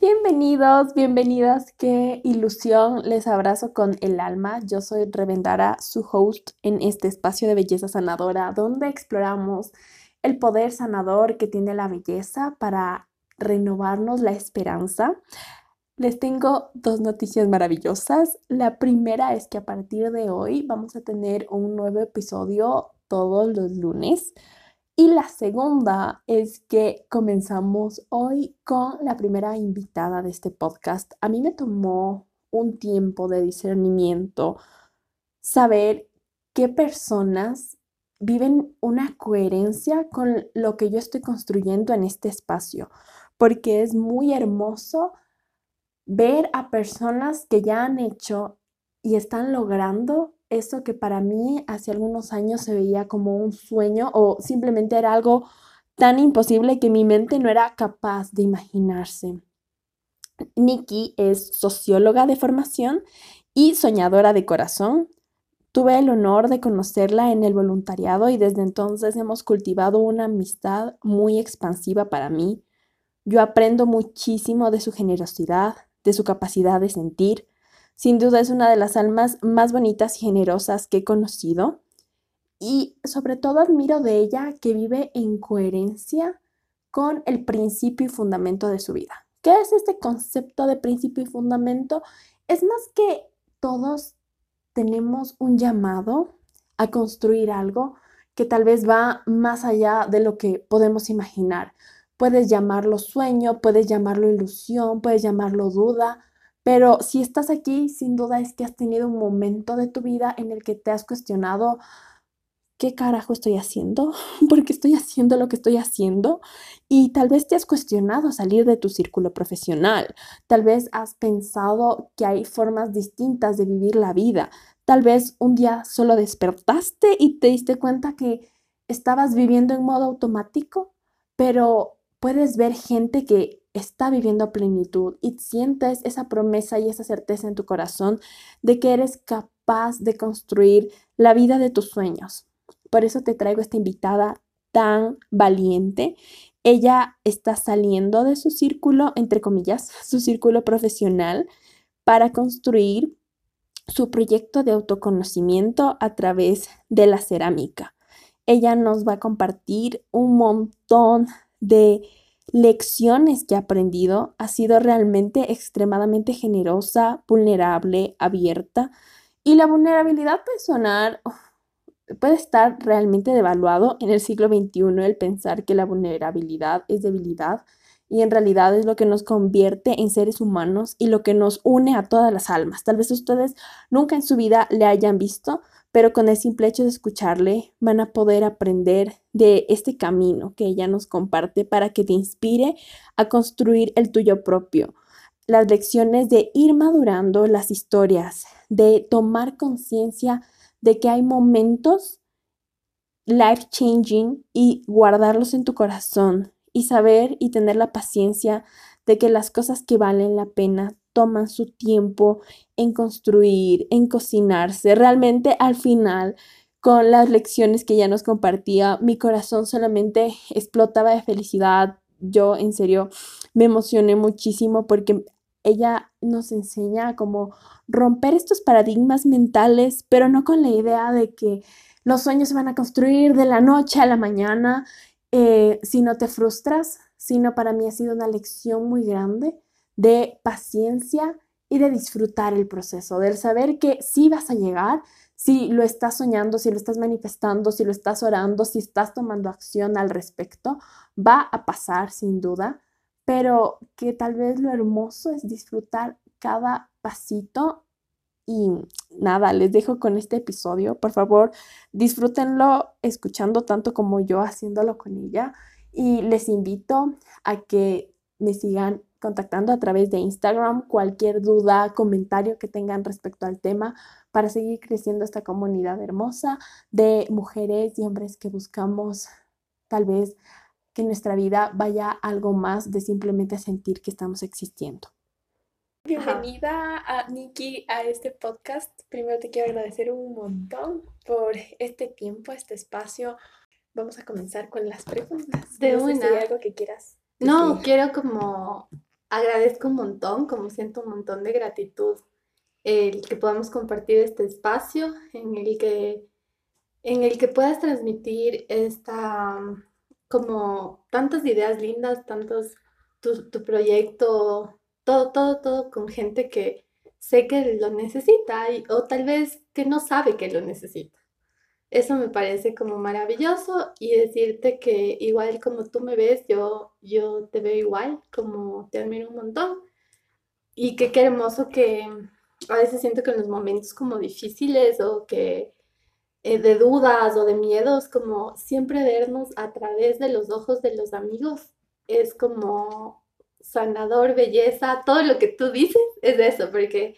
Bienvenidos, bienvenidas, qué ilusión, les abrazo con el alma. Yo soy Revendara, su host en este espacio de belleza sanadora, donde exploramos el poder sanador que tiene la belleza para renovarnos la esperanza. Les tengo dos noticias maravillosas. La primera es que a partir de hoy vamos a tener un nuevo episodio todos los lunes. Y la segunda es que comenzamos hoy con la primera invitada de este podcast. A mí me tomó un tiempo de discernimiento saber qué personas viven una coherencia con lo que yo estoy construyendo en este espacio, porque es muy hermoso ver a personas que ya han hecho y están logrando eso que para mí hace algunos años se veía como un sueño o simplemente era algo tan imposible que mi mente no era capaz de imaginarse. Nikki es socióloga de formación y soñadora de corazón. Tuve el honor de conocerla en el voluntariado y desde entonces hemos cultivado una amistad muy expansiva para mí. Yo aprendo muchísimo de su generosidad, de su capacidad de sentir. Sin duda es una de las almas más bonitas y generosas que he conocido. Y sobre todo admiro de ella que vive en coherencia con el principio y fundamento de su vida. ¿Qué es este concepto de principio y fundamento? Es más que todos tenemos un llamado a construir algo que tal vez va más allá de lo que podemos imaginar. Puedes llamarlo sueño, puedes llamarlo ilusión, puedes llamarlo duda, pero si estás aquí, sin duda es que has tenido un momento de tu vida en el que te has cuestionado, ¿qué carajo estoy haciendo? ¿Por qué estoy haciendo lo que estoy haciendo? Y tal vez te has cuestionado salir de tu círculo profesional. Tal vez has pensado que hay formas distintas de vivir la vida. Tal vez un día solo despertaste y te diste cuenta que estabas viviendo en modo automático, pero puedes ver gente que está viviendo a plenitud y sientes esa promesa y esa certeza en tu corazón de que eres capaz de construir la vida de tus sueños. Por eso te traigo esta invitada tan valiente. Ella está saliendo de su círculo, entre comillas, su círculo profesional para construir su proyecto de autoconocimiento a través de la cerámica. Ella nos va a compartir un montón de lecciones que ha aprendido. Ha sido realmente extremadamente generosa, vulnerable, abierta. Y la vulnerabilidad puede sonar puede estar realmente devaluado en el siglo XXI el pensar que la vulnerabilidad es debilidad y en realidad es lo que nos convierte en seres humanos y lo que nos une a todas las almas. Tal vez ustedes nunca en su vida le hayan visto, pero con el simple hecho de escucharle van a poder aprender de este camino que ella nos comparte para que te inspire a construir el tuyo propio. Las lecciones de ir madurando las historias, de tomar conciencia de que hay momentos life changing y guardarlos en tu corazón y saber y tener la paciencia de que las cosas que valen la pena toman su tiempo en construir, en cocinarse. Realmente al final, con las lecciones que ella nos compartía, mi corazón solamente explotaba de felicidad. Yo en serio me emocioné muchísimo porque ella nos enseña cómo romper estos paradigmas mentales, pero no con la idea de que los sueños se van a construir de la noche a la mañana, eh, si no te frustras, sino para mí ha sido una lección muy grande de paciencia y de disfrutar el proceso, del saber que sí vas a llegar, si lo estás soñando, si lo estás manifestando, si lo estás orando, si estás tomando acción al respecto, va a pasar sin duda, pero que tal vez lo hermoso es disfrutar cada pasito y nada, les dejo con este episodio. Por favor, disfrútenlo escuchando tanto como yo haciéndolo con ella. Y les invito a que me sigan contactando a través de Instagram cualquier duda, comentario que tengan respecto al tema para seguir creciendo esta comunidad hermosa de mujeres y hombres que buscamos tal vez que nuestra vida vaya algo más de simplemente sentir que estamos existiendo. Bienvenida a Nikki a este podcast. Primero te quiero agradecer un montón por este tiempo, este espacio. Vamos a comenzar con las preguntas. De no sé si una. hay algo que quieras. No, quiero como agradezco un montón, como siento un montón de gratitud el que podamos compartir este espacio en el que en el que puedas transmitir esta como tantas ideas lindas, tantos tu, tu proyecto, todo, todo, todo con gente que sé que lo necesita y- o tal vez que no sabe que lo necesita. Eso me parece como maravilloso y decirte que igual como tú me ves, yo, yo te veo igual, como te admiro un montón. Y que qué hermoso que a veces siento que en los momentos como difíciles o que eh, de dudas o de miedos, como siempre vernos a través de los ojos de los amigos es como sanador, belleza, todo lo que tú dices es eso, porque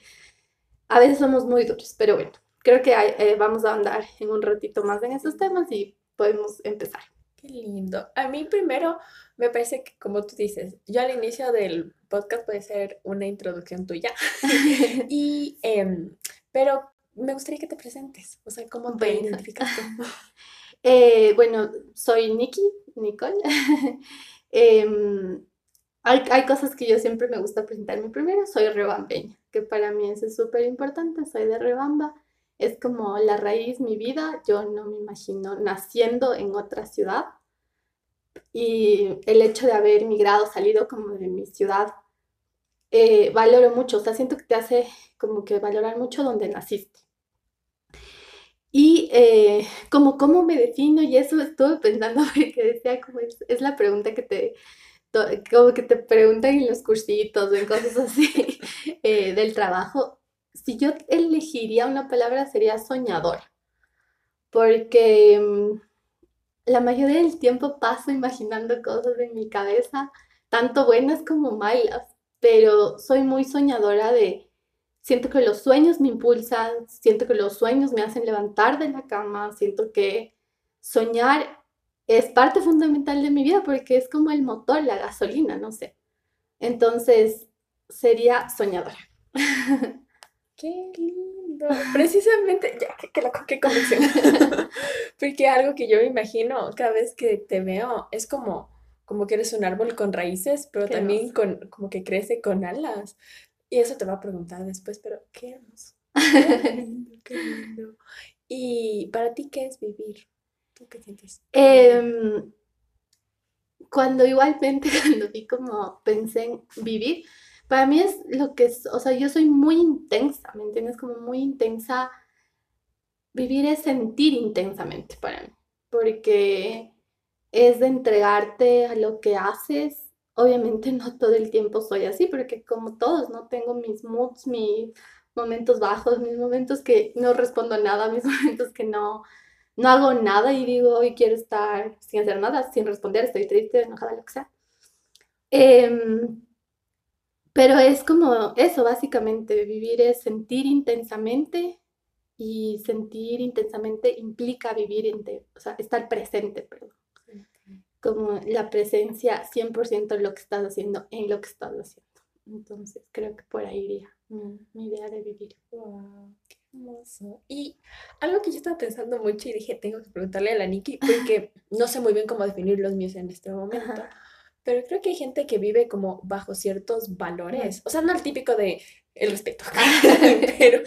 a veces somos muy duros, pero bueno, creo que hay- eh, vamos a andar en un ratito más en esos temas y podemos empezar. Qué lindo. A mí primero me parece que, como tú dices, yo al inicio del podcast puede ser una introducción tuya. Y, em, pero me gustaría que te presentes. O sea, ¿cómo te Bueno. identificas tú? Eh, bueno, soy Nikki, Nicole. Em, hay, hay cosas que yo siempre me gusta presentarme primero. Soy rebambeña, que para mí eso es súper importante. Soy de Rebamba. Es como la raíz, mi vida. Yo no me imagino naciendo en otra ciudad. Y el hecho de haber migrado, salido como de mi ciudad, eh, valoro mucho. O sea, siento que te hace como que valorar mucho donde naciste. Y eh, como cómo me defino y eso estuve pensando porque decía como es, la pregunta que te como que te preguntan en los cursitos o en cosas así eh, del trabajo. Si yo elegiría una palabra sería soñadora, porque mm, la mayoría del tiempo paso imaginando cosas en mi cabeza, tanto buenas como malas, pero soy muy soñadora de Siento que los sueños me impulsan, siento que los sueños me hacen levantar de la cama, siento que soñar es parte fundamental de mi vida porque es como el motor, la gasolina, no sé. Entonces, sería soñadora. Qué lindo. Precisamente, ya, qué loco, qué conexión. Porque algo que yo me imagino cada vez que te veo es como, como que eres un árbol con raíces, pero Qué también hermoso. con, como que crece con alas. Y eso te va a preguntar después, pero qué hermoso. Qué lindo, qué lindo. Y para ti, ¿qué es vivir? ¿Tú qué sientes? Em, cuando igualmente, cuando vi como pensé en vivir, para mí es lo que es, o sea, yo soy muy intensa, ¿me entiendes? Como muy intensa. Vivir es sentir intensamente para mí, porque es de entregarte a lo que haces. Obviamente no todo el tiempo soy así, porque como todos, no tengo mis moods, mis momentos bajos, mis momentos que no respondo nada, mis momentos que no, no hago nada y digo, hoy quiero estar sin hacer nada, sin responder, estoy triste, enojada, lo que sea. Em, pero es como eso, básicamente, vivir es sentir intensamente y sentir intensamente implica vivir, o sea, estar presente, perdón, como la presencia 100% en lo que estás haciendo, en lo que estás haciendo. Entonces, creo que por ahí iría mi, mi idea de vivir. Wow, qué hermoso. Y algo que yo estaba pensando mucho y dije, tengo que preguntarle a la Nikki, porque no sé muy bien cómo definir los míos en este momento, Ajá. Pero creo que hay gente que vive como bajo ciertos valores, o sea, no el típico de el respeto, pero,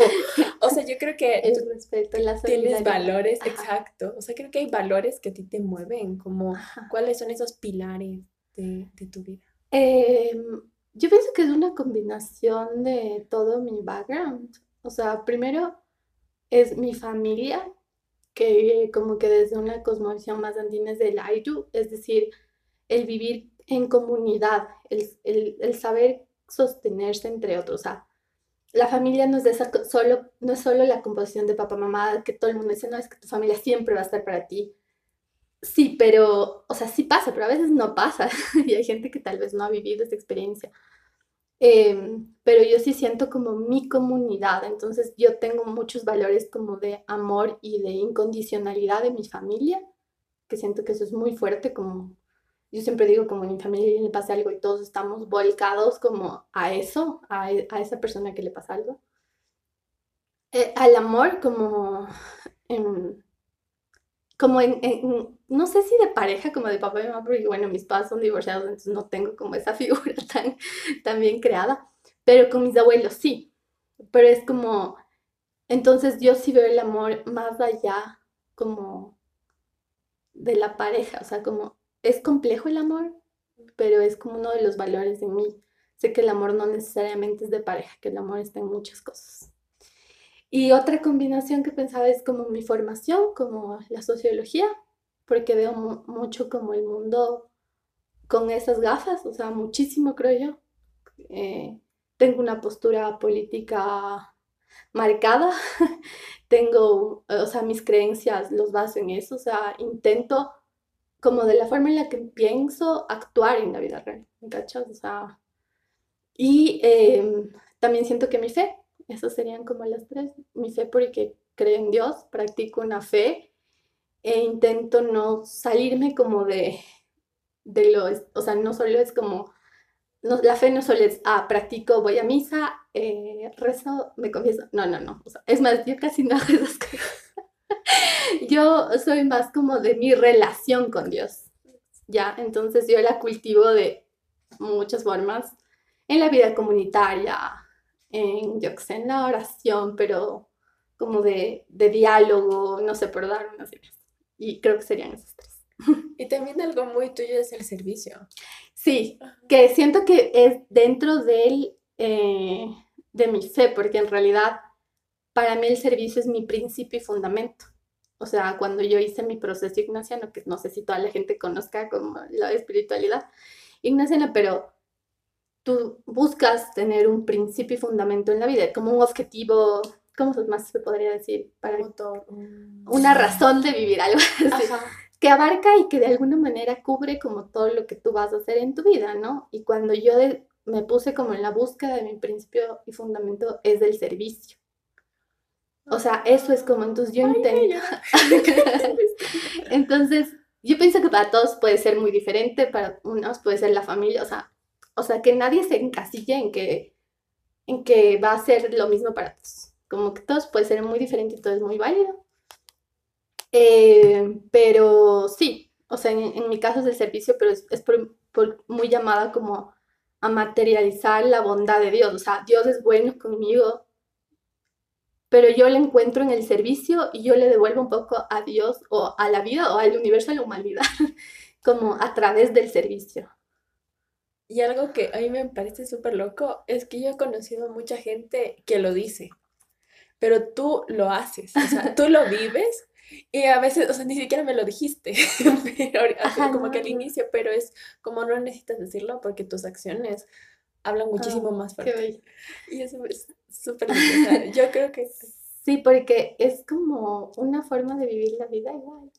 o sea, yo creo que El tú respeto, la tienes valores, Ajá. exacto, o sea, creo que hay valores que a ti te mueven, como Ajá. cuáles son esos pilares de, de tu vida. Em, yo pienso que es una combinación de todo mi background. O sea, primero es mi familia, que como que desde una cosmovisión más andina es del Ayllu, es decir, el vivir en comunidad, el, el- el saber sostenerse entre otros. O sea, la familia no es, solo, no es solo la composición de papá, mamá, que todo el mundo dice, no, es que tu familia siempre va a estar para ti. Sí, pero, o sea, sí pasa, pero a veces no pasa. Y hay gente que tal vez no ha vivido esa experiencia. Em, pero yo sí siento como mi comunidad, entonces yo tengo muchos valores como de amor y de incondicionalidad de mi familia, que siento que eso es muy fuerte, como yo siempre digo como en mi familia le pasa algo y todos estamos volcados como a eso, a, a esa persona que le pasa algo. Eh, al amor como en, como en, no sé si de pareja como de papá y mamá, porque bueno, mis padres son divorciados, entonces no tengo como esa figura tan, tan bien creada, pero con mis abuelos sí, pero es como, entonces yo sí veo el amor más allá como de la pareja, o sea, como es complejo el amor, pero es como uno de los valores de mí. Sé que el amor no necesariamente es de pareja, que el amor está en muchas cosas. Y otra combinación que pensaba es como mi formación, como la sociología, porque veo mucho como el mundo con esas gafas, o sea, muchísimo creo yo. Eh, tengo una postura política marcada, tengo, o sea, mis creencias los baso en eso, o sea, intento como de la forma en la que pienso actuar en la vida real, ¿me cachas? O sea, y em, también siento que mi fe, esas serían como las tres, mi fe porque creo en Dios, practico una fe e intento no salirme como de, de lo, o sea, no solo es como, no, la fe no solo es, ah, practico, voy a misa, eh, rezo, me confieso, no, no, no, o sea, es más, yo casi no hago esas cosas. yo soy más como de mi relación con Dios, ¿ya? Entonces yo la cultivo de muchas formas, en la vida comunitaria, en, yo sé, en la oración, pero como de, de diálogo, no sé, por dar unas ideas. Y creo que serían esas tres. Y también algo muy tuyo es el servicio. Sí, que siento que es dentro del, eh, de mi fe, porque en realidad para mí el servicio es mi principio y fundamento. O sea, cuando yo hice mi proceso ignaciano, que no sé si toda la gente conozca como la espiritualidad ignaciana, pero tú buscas tener un principio y fundamento en la vida, como un objetivo, ¿cómo más se podría decir? Para una razón de vivir, algo así. Que abarca y que de alguna manera cubre como todo lo que tú vas a hacer en tu vida, ¿no? Y cuando yo me puse como en la búsqueda de mi principio y fundamento es del servicio. O sea, eso es como, entonces yo intento. entonces, yo pienso que para todos puede ser muy diferente, para unos puede ser la familia, o sea, o sea, que nadie se encasille en que, en que va a ser lo mismo para todos. Como que todos puede ser muy diferente y todo es muy válido. Eh, pero sí, o sea, en, mi caso es el servicio, pero es, por, muy llamada como a materializar la bondad de Dios. O sea, Dios es bueno conmigo, pero yo le encuentro en el servicio y yo le devuelvo un poco a Dios o a la vida o al universo, a la humanidad, como a través del servicio. Y algo que a mí me parece súper loco es que yo he conocido mucha gente que lo dice, pero tú lo haces, o sea, tú lo vives y a veces, o sea, ni siquiera me lo dijiste, pero, como que al inicio, pero es como no necesitas decirlo porque tus acciones hablan muchísimo ah, más fuerte. Y eso es súper lindo. yo creo que sí, porque es como una forma de vivir la vida igual.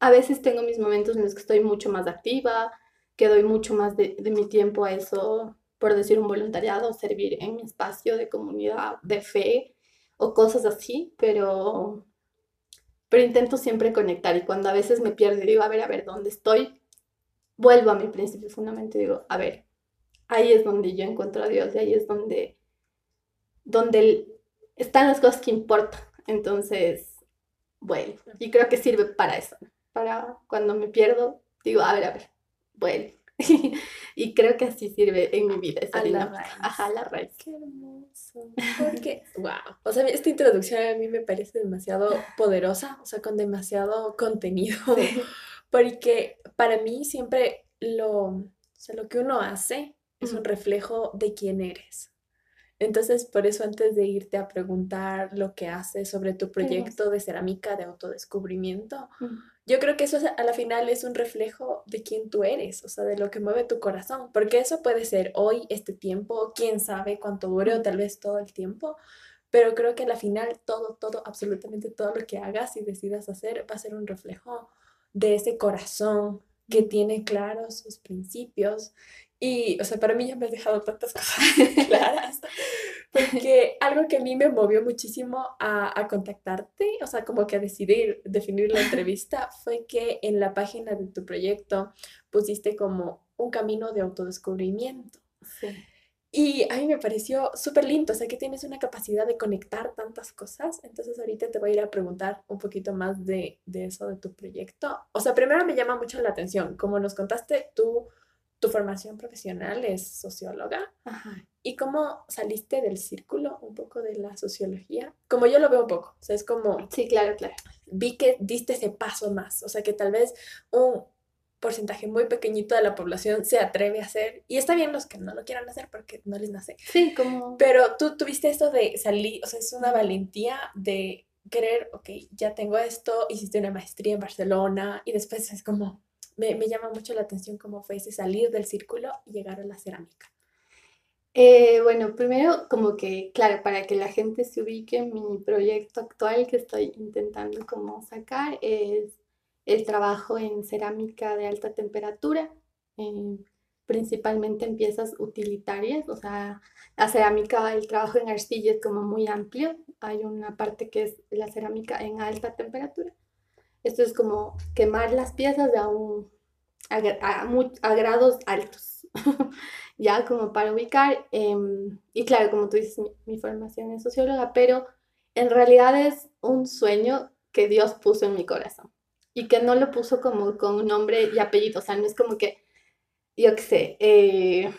A veces tengo mis momentos en los que estoy mucho más activa, que doy mucho más de, mi tiempo a eso, por decir un voluntariado, servir en mi espacio de comunidad de fe o cosas así, pero, pero intento siempre conectar y cuando a veces me pierdo y digo, a ver, a ver, ¿dónde estoy? Vuelvo a mi principio fundamental y digo, a ver, ahí es donde yo encuentro a Dios y ahí es donde, donde están las cosas que importan. Entonces, bueno, y creo que sirve para eso para cuando me pierdo, digo, a ver, a ver, bueno. y creo que así sirve en mi vida esa a la raíz. Ajá, la raíz. Qué hermoso. Porque, wow. O sea, esta introducción a mí me parece demasiado poderosa, o sea, con demasiado contenido. Porque para mí siempre lo, o sea, lo que uno hace es un reflejo de quién eres. Entonces, por eso antes de irte a preguntar lo que haces sobre tu proyecto de cerámica de autodescubrimiento, yo creo que eso a la final es un reflejo de quién tú eres, o sea, de lo que mueve tu corazón, porque eso puede ser hoy, este tiempo, quién sabe cuánto dure o tal vez todo el tiempo, pero creo que a la final todo, todo, absolutamente todo lo que hagas y decidas hacer va a ser un reflejo de ese corazón que tiene claros sus principios. Y, o sea, para mí ya me has dejado tantas cosas claras, porque algo que a mí me movió muchísimo a, a, contactarte, o sea, como que a decidir, definir la entrevista, fue que en la página de tu proyecto pusiste como un camino de autodescubrimiento. Sí. Y a mí me pareció súper lindo, o sea, que tienes una capacidad de conectar tantas cosas. Entonces ahorita te voy a ir a preguntar un poquito más de, de eso, de tu proyecto. O sea, primero me llama mucho la atención, como nos contaste, tú, tu formación profesional es socióloga. Ajá. ¿Y cómo saliste del círculo un poco de la sociología? Como yo lo veo un poco, o sea, es como... Sí, claro, claro. Vi que diste ese paso más, o sea, que tal vez un porcentaje muy pequeñito de la población se atreve a hacer, y está bien los que no lo quieran hacer porque no les nace. Sí, como... Pero tú tuviste esto de salir, o sea, es una valentía de querer, ok, ya tengo esto, hiciste una maestría en Barcelona, y después es como, me, me llama mucho la atención cómo fue ese salir del círculo y llegar a la cerámica. Eh, bueno, primero como que, claro, para que la gente se ubique, mi proyecto actual que estoy intentando como sacar es el trabajo en cerámica de alta temperatura, eh, principalmente en piezas utilitarias, o sea, la cerámica, el trabajo en arcilla es como muy amplio, hay una parte que es la cerámica en alta temperatura. Esto es como quemar las piezas a, un, a, grados altos, ya como para ubicar. Em, y claro, como tú dices, mi, mi formación es socióloga, pero en realidad es un sueño que Dios puso en mi corazón y que no lo puso como con un nombre y apellido, o sea, no es como que, yo qué sé, eh,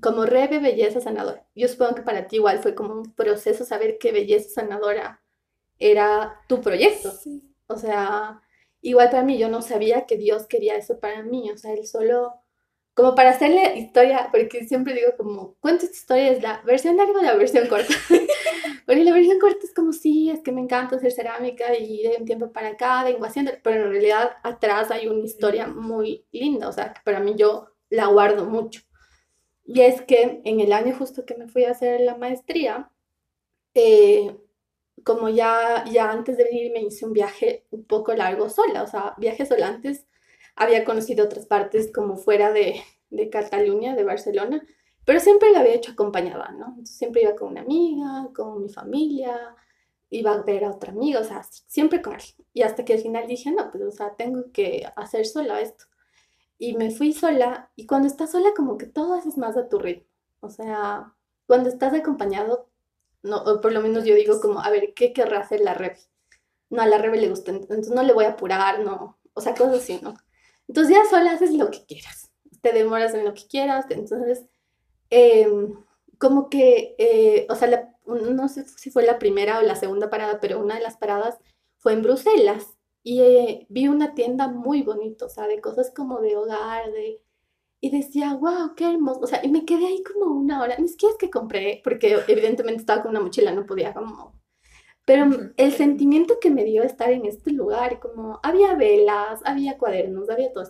como Rebe Belleza Sanadora. Yo supongo que para ti igual fue como un proceso saber que Belleza Sanadora era tu proyecto. O sea, igual para mí yo no sabía que Dios quería eso para mí, o sea, él solo como para hacerle historia, porque siempre digo como, cuento esta historia es la versión larga o la versión corta. porque la versión corta es como, sí, es que me encanta hacer cerámica y de un tiempo para acá vengo haciendo, pero en realidad atrás hay una historia muy linda, o sea, que para mí yo la guardo mucho. Y es que en el año justo que me fui a hacer la maestría, eh, como ya, ya antes de venir me hice un viaje un poco largo sola, o sea, viaje sola antes había conocido otras partes como fuera de, de Cataluña, de Barcelona, pero siempre la había hecho acompañada, ¿no? Entonces, siempre iba con una amiga, con mi familia, iba a ver a otra amiga, o sea, siempre con alguien. Y hasta que al final dije, no, pues, o sea, tengo que hacer sola esto. Y me fui sola, y cuando estás sola, como que todo haces más a tu ritmo. O sea, cuando estás acompañado, no, o por lo menos yo digo como, a ver, ¿qué querrá hacer la Rebe? No, a la Rebe le gusta, entonces no le voy a apurar, no, o sea, cosas así, ¿no? Entonces ya sola haces lo que quieras, te demoras en lo que quieras, entonces em, como que, eh, o sea, no sé si fue la primera o la segunda parada, pero una de las paradas fue en Bruselas y eh, vi una tienda muy bonita, o sea, de cosas como de hogar, de... Y decía, wow, qué hermoso. O sea, y me quedé ahí como una hora. Ni siquiera es que compré, porque evidentemente estaba con una mochila, no podía como pero el sentimiento que me dio estar en este lugar, como había velas, había cuadernos, había todo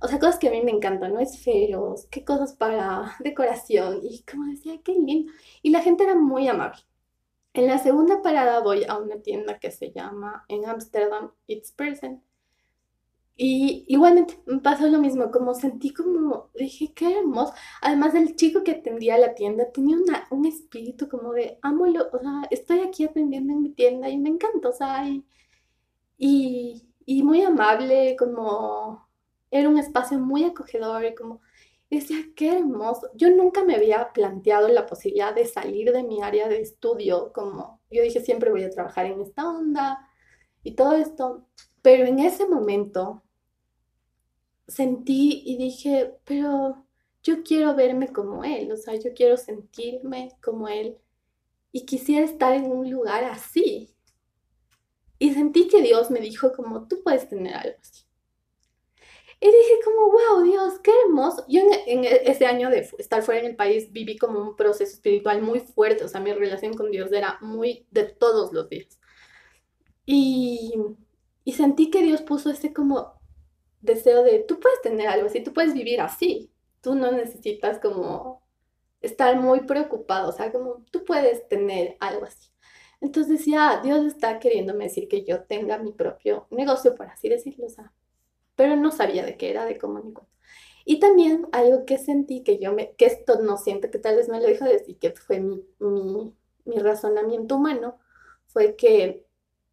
O sea, cosas que a mí me encantan, ¿no? Esferos, qué cosas para decoración. Y como decía, qué lindo. Y la gente era muy amable. En la segunda parada voy a una tienda que se llama en Amsterdam It's Present. Y igualmente me pasó lo mismo, como sentí como, dije, qué hermoso. Además, el chico que atendía la tienda tenía una, un espíritu como de, amo, o sea, estoy aquí atendiendo en mi tienda y me encanta, o sea, y, y, muy amable, como, era un espacio muy acogedor y como, decía, qué hermoso. Yo nunca me había planteado la posibilidad de salir de mi área de estudio, como, yo dije, siempre voy a trabajar en esta onda y todo esto. Pero en ese momento sentí y dije, pero yo quiero verme como él, o sea, yo quiero sentirme como él y quisiera estar en un lugar así. Y sentí que Dios me dijo como, tú puedes tener algo así. Y dije como, wow, Dios, qué hermoso. Yo en, e, ese año de estar fuera en el país viví como un proceso espiritual muy fuerte, o sea, mi relación con Dios era muy de todos los días. Y, y sentí que Dios puso ese como deseo de, tú puedes tener algo así, tú puedes vivir así, tú no necesitas como estar muy preocupado, o sea, como tú puedes tener algo así. Entonces decía, Dios está queriéndome decir que yo tenga mi propio negocio, por así decirlo, o sea, pero no sabía de qué era, de cómo ni cuánto. Y también algo que sentí, que yo me, que esto no siento que tal vez me lo dijo decir, que fue mi, mi, mi razonamiento humano, fue que,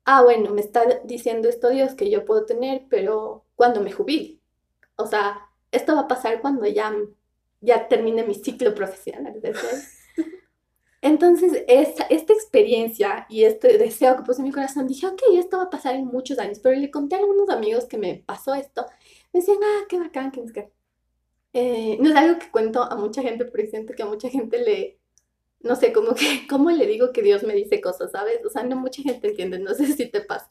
ah, bueno, me está diciendo esto Dios que yo puedo tener, pero cuando me jubile. O sea, esto va a pasar cuando ya, ya termine mi ciclo profesional. Entonces, esta, esta experiencia y este deseo que puse en mi corazón, dije, ok, esto va a pasar en muchos años, pero le conté a algunos amigos que me pasó esto, me decían, ah, qué bacán, qué es que... Eh, no es algo que cuento a mucha gente, porque siento que a mucha gente le, no sé, como que, ¿cómo le digo que Dios me dice cosas, sabes? O sea, no mucha gente entiende, no sé si te pasa.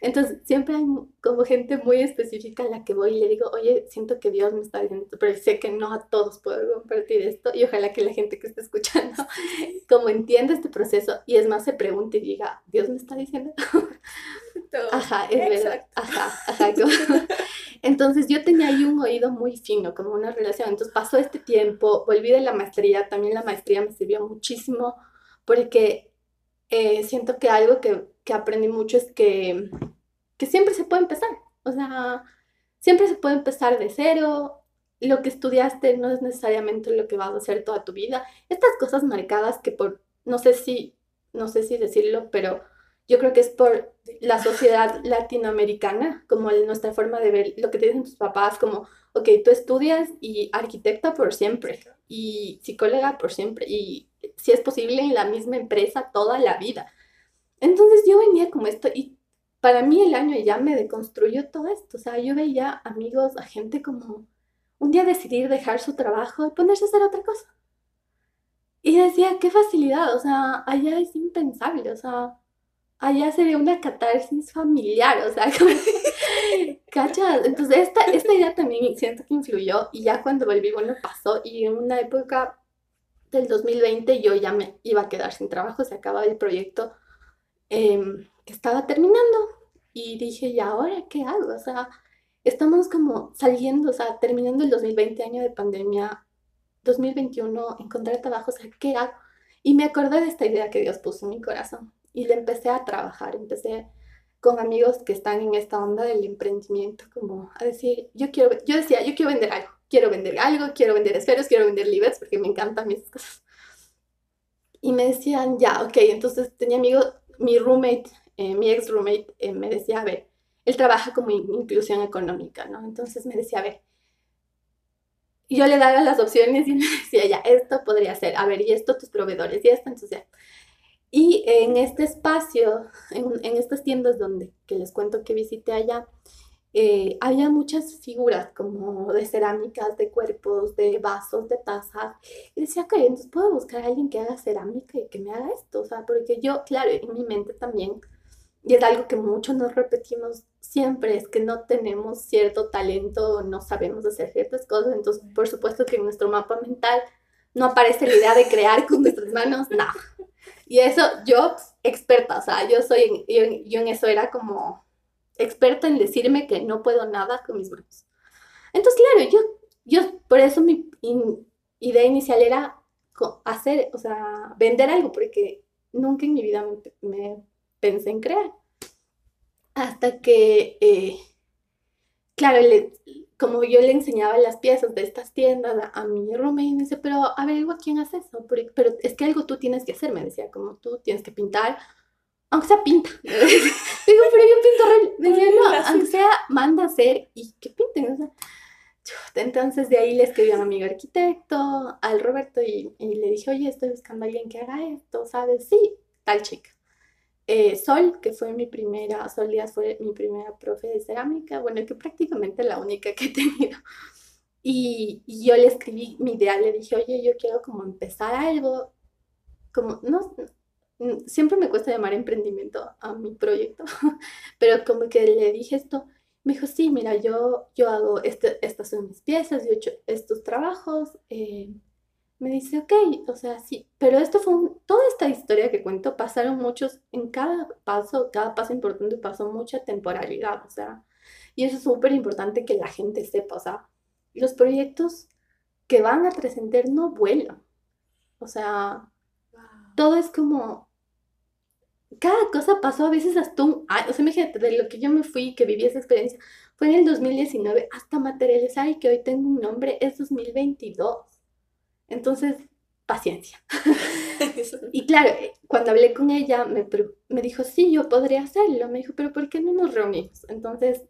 Entonces, siempre hay como gente muy específica a la que voy y le digo, oye, siento que Dios me está diciendo pero sé que no a todos puedo compartir esto y ojalá que la gente que esté escuchando como entienda este proceso y es más se pregunte y diga, Dios me está diciendo. Ajá, es verdad. Ajá, ajá. Entonces yo tenía ahí un oído muy fino, como una relación. Entonces pasó este tiempo, volví de la maestría, también la maestría me sirvió muchísimo porque eh, siento que algo que, que, aprendí mucho es que, que siempre se puede empezar. O sea, siempre se puede empezar de cero. Lo que estudiaste no es necesariamente lo que vas a hacer toda tu vida. Estas cosas marcadas que por, no sé si, no sé si decirlo, pero yo creo que es por la sociedad latinoamericana, como nuestra forma de ver lo que te dicen tus papás, como, ok, tú estudias y arquitecta por siempre, y psicóloga por siempre, y si es posible en la misma empresa toda la vida. Entonces yo venía como esto, y para mí el año ya me deconstruyó todo esto, o sea, yo veía amigos, a gente como un día decidir dejar su trabajo y ponerse a hacer otra cosa. Y decía, qué facilidad, o sea, allá es impensable, o sea, allá sería una catarsis familiar, o sea, como, ¿cachas? Entonces esta, esta idea también siento que influyó y ya cuando volví, bueno, pasó y en una época del 2020 yo ya me iba a quedar sin trabajo, se acababa el proyecto em, que estaba terminando y dije, ¿y ahora qué hago? O sea, estamos como saliendo, o sea, terminando el 2020 año de pandemia, 2021, encontrar trabajo, o sea, ¿qué hago? Y me acordé de esta idea que Dios puso en mi corazón y le empecé a trabajar, empecé con amigos que están en esta onda del emprendimiento, como a decir, yo quiero, yo decía, yo quiero vender algo, quiero vender algo, quiero vender esferos, quiero vender libros, porque me encantan mis cosas. Y me decían, ya, ok, entonces tenía amigos, mi roommate, eh, mi ex roommate, eh, me decía, a ver, él trabaja como inclusión económica, ¿no? Entonces me decía, a ver, y yo le daba las opciones y me decía, ya, esto podría ser, a ver, y esto tus proveedores, y esto, entonces y en este espacio, en, estas tiendas donde, que les cuento que visité allá, eh, había muchas figuras como de cerámicas, de cuerpos, de vasos, de tazas. Y decía, ok, entonces puedo buscar a alguien que haga cerámica y que me haga esto. O sea, porque yo, claro, en mi mente también, y es algo que muchos nos repetimos siempre, es que no tenemos cierto talento, no sabemos hacer ciertas cosas. Entonces, por supuesto que en nuestro mapa mental no aparece la idea de crear con nuestras manos, nada. Y eso, yo, experta, o sea, yo soy, yo, en eso era como experta en decirme que no puedo nada con mis manos. Entonces, claro, yo, yo, por eso mi idea inicial era hacer, o sea, vender algo, porque nunca en mi vida me, pensé en crear. Hasta que, eh, claro, le, como yo le enseñaba las piezas de estas tiendas a, mi roommate, me dice, pero averigua quién hace eso, pero, es que algo tú tienes que hacer, me decía, como tú tienes que pintar, aunque sea pinta. Digo, pero yo pinto re... Me decía, no, aunque sea, manda a hacer y que pinten. entonces de ahí le escribí a mi amigo arquitecto, al Roberto, y, y le dije, oye, estoy buscando a alguien que haga esto, ¿sabes? Sí, tal chica. Eh, Sol, que fue mi primera, Sol Díaz fue mi primera profe de cerámica, bueno, que prácticamente la única que he tenido. Y, yo le escribí mi idea, le dije, oye, yo quiero como empezar algo, como, no, siempre me cuesta llamar emprendimiento a mi proyecto, pero como que le dije esto, me dijo, sí, mira, yo, yo hago, este, estas son mis piezas, yo he hecho estos trabajos, eh, me dice, ok, o sea, sí, pero esto fue toda esta historia que cuento, pasaron muchos, en cada paso, cada paso importante pasó mucha temporalidad, o sea, y eso es súper importante que la gente sepa, o sea, los proyectos que van a trascender no vuelan, o sea, todo es como, cada cosa pasó a veces hasta un año, o sea, imagínate, de lo que yo me fui, que viví esa experiencia, fue en el 2019 hasta materializar y que hoy tengo un nombre es 2022. Entonces, paciencia. y claro, eh, cuando hablé con ella, me, me dijo, sí, yo podría hacerlo. Me dijo, pero ¿por qué no nos reunimos? Entonces,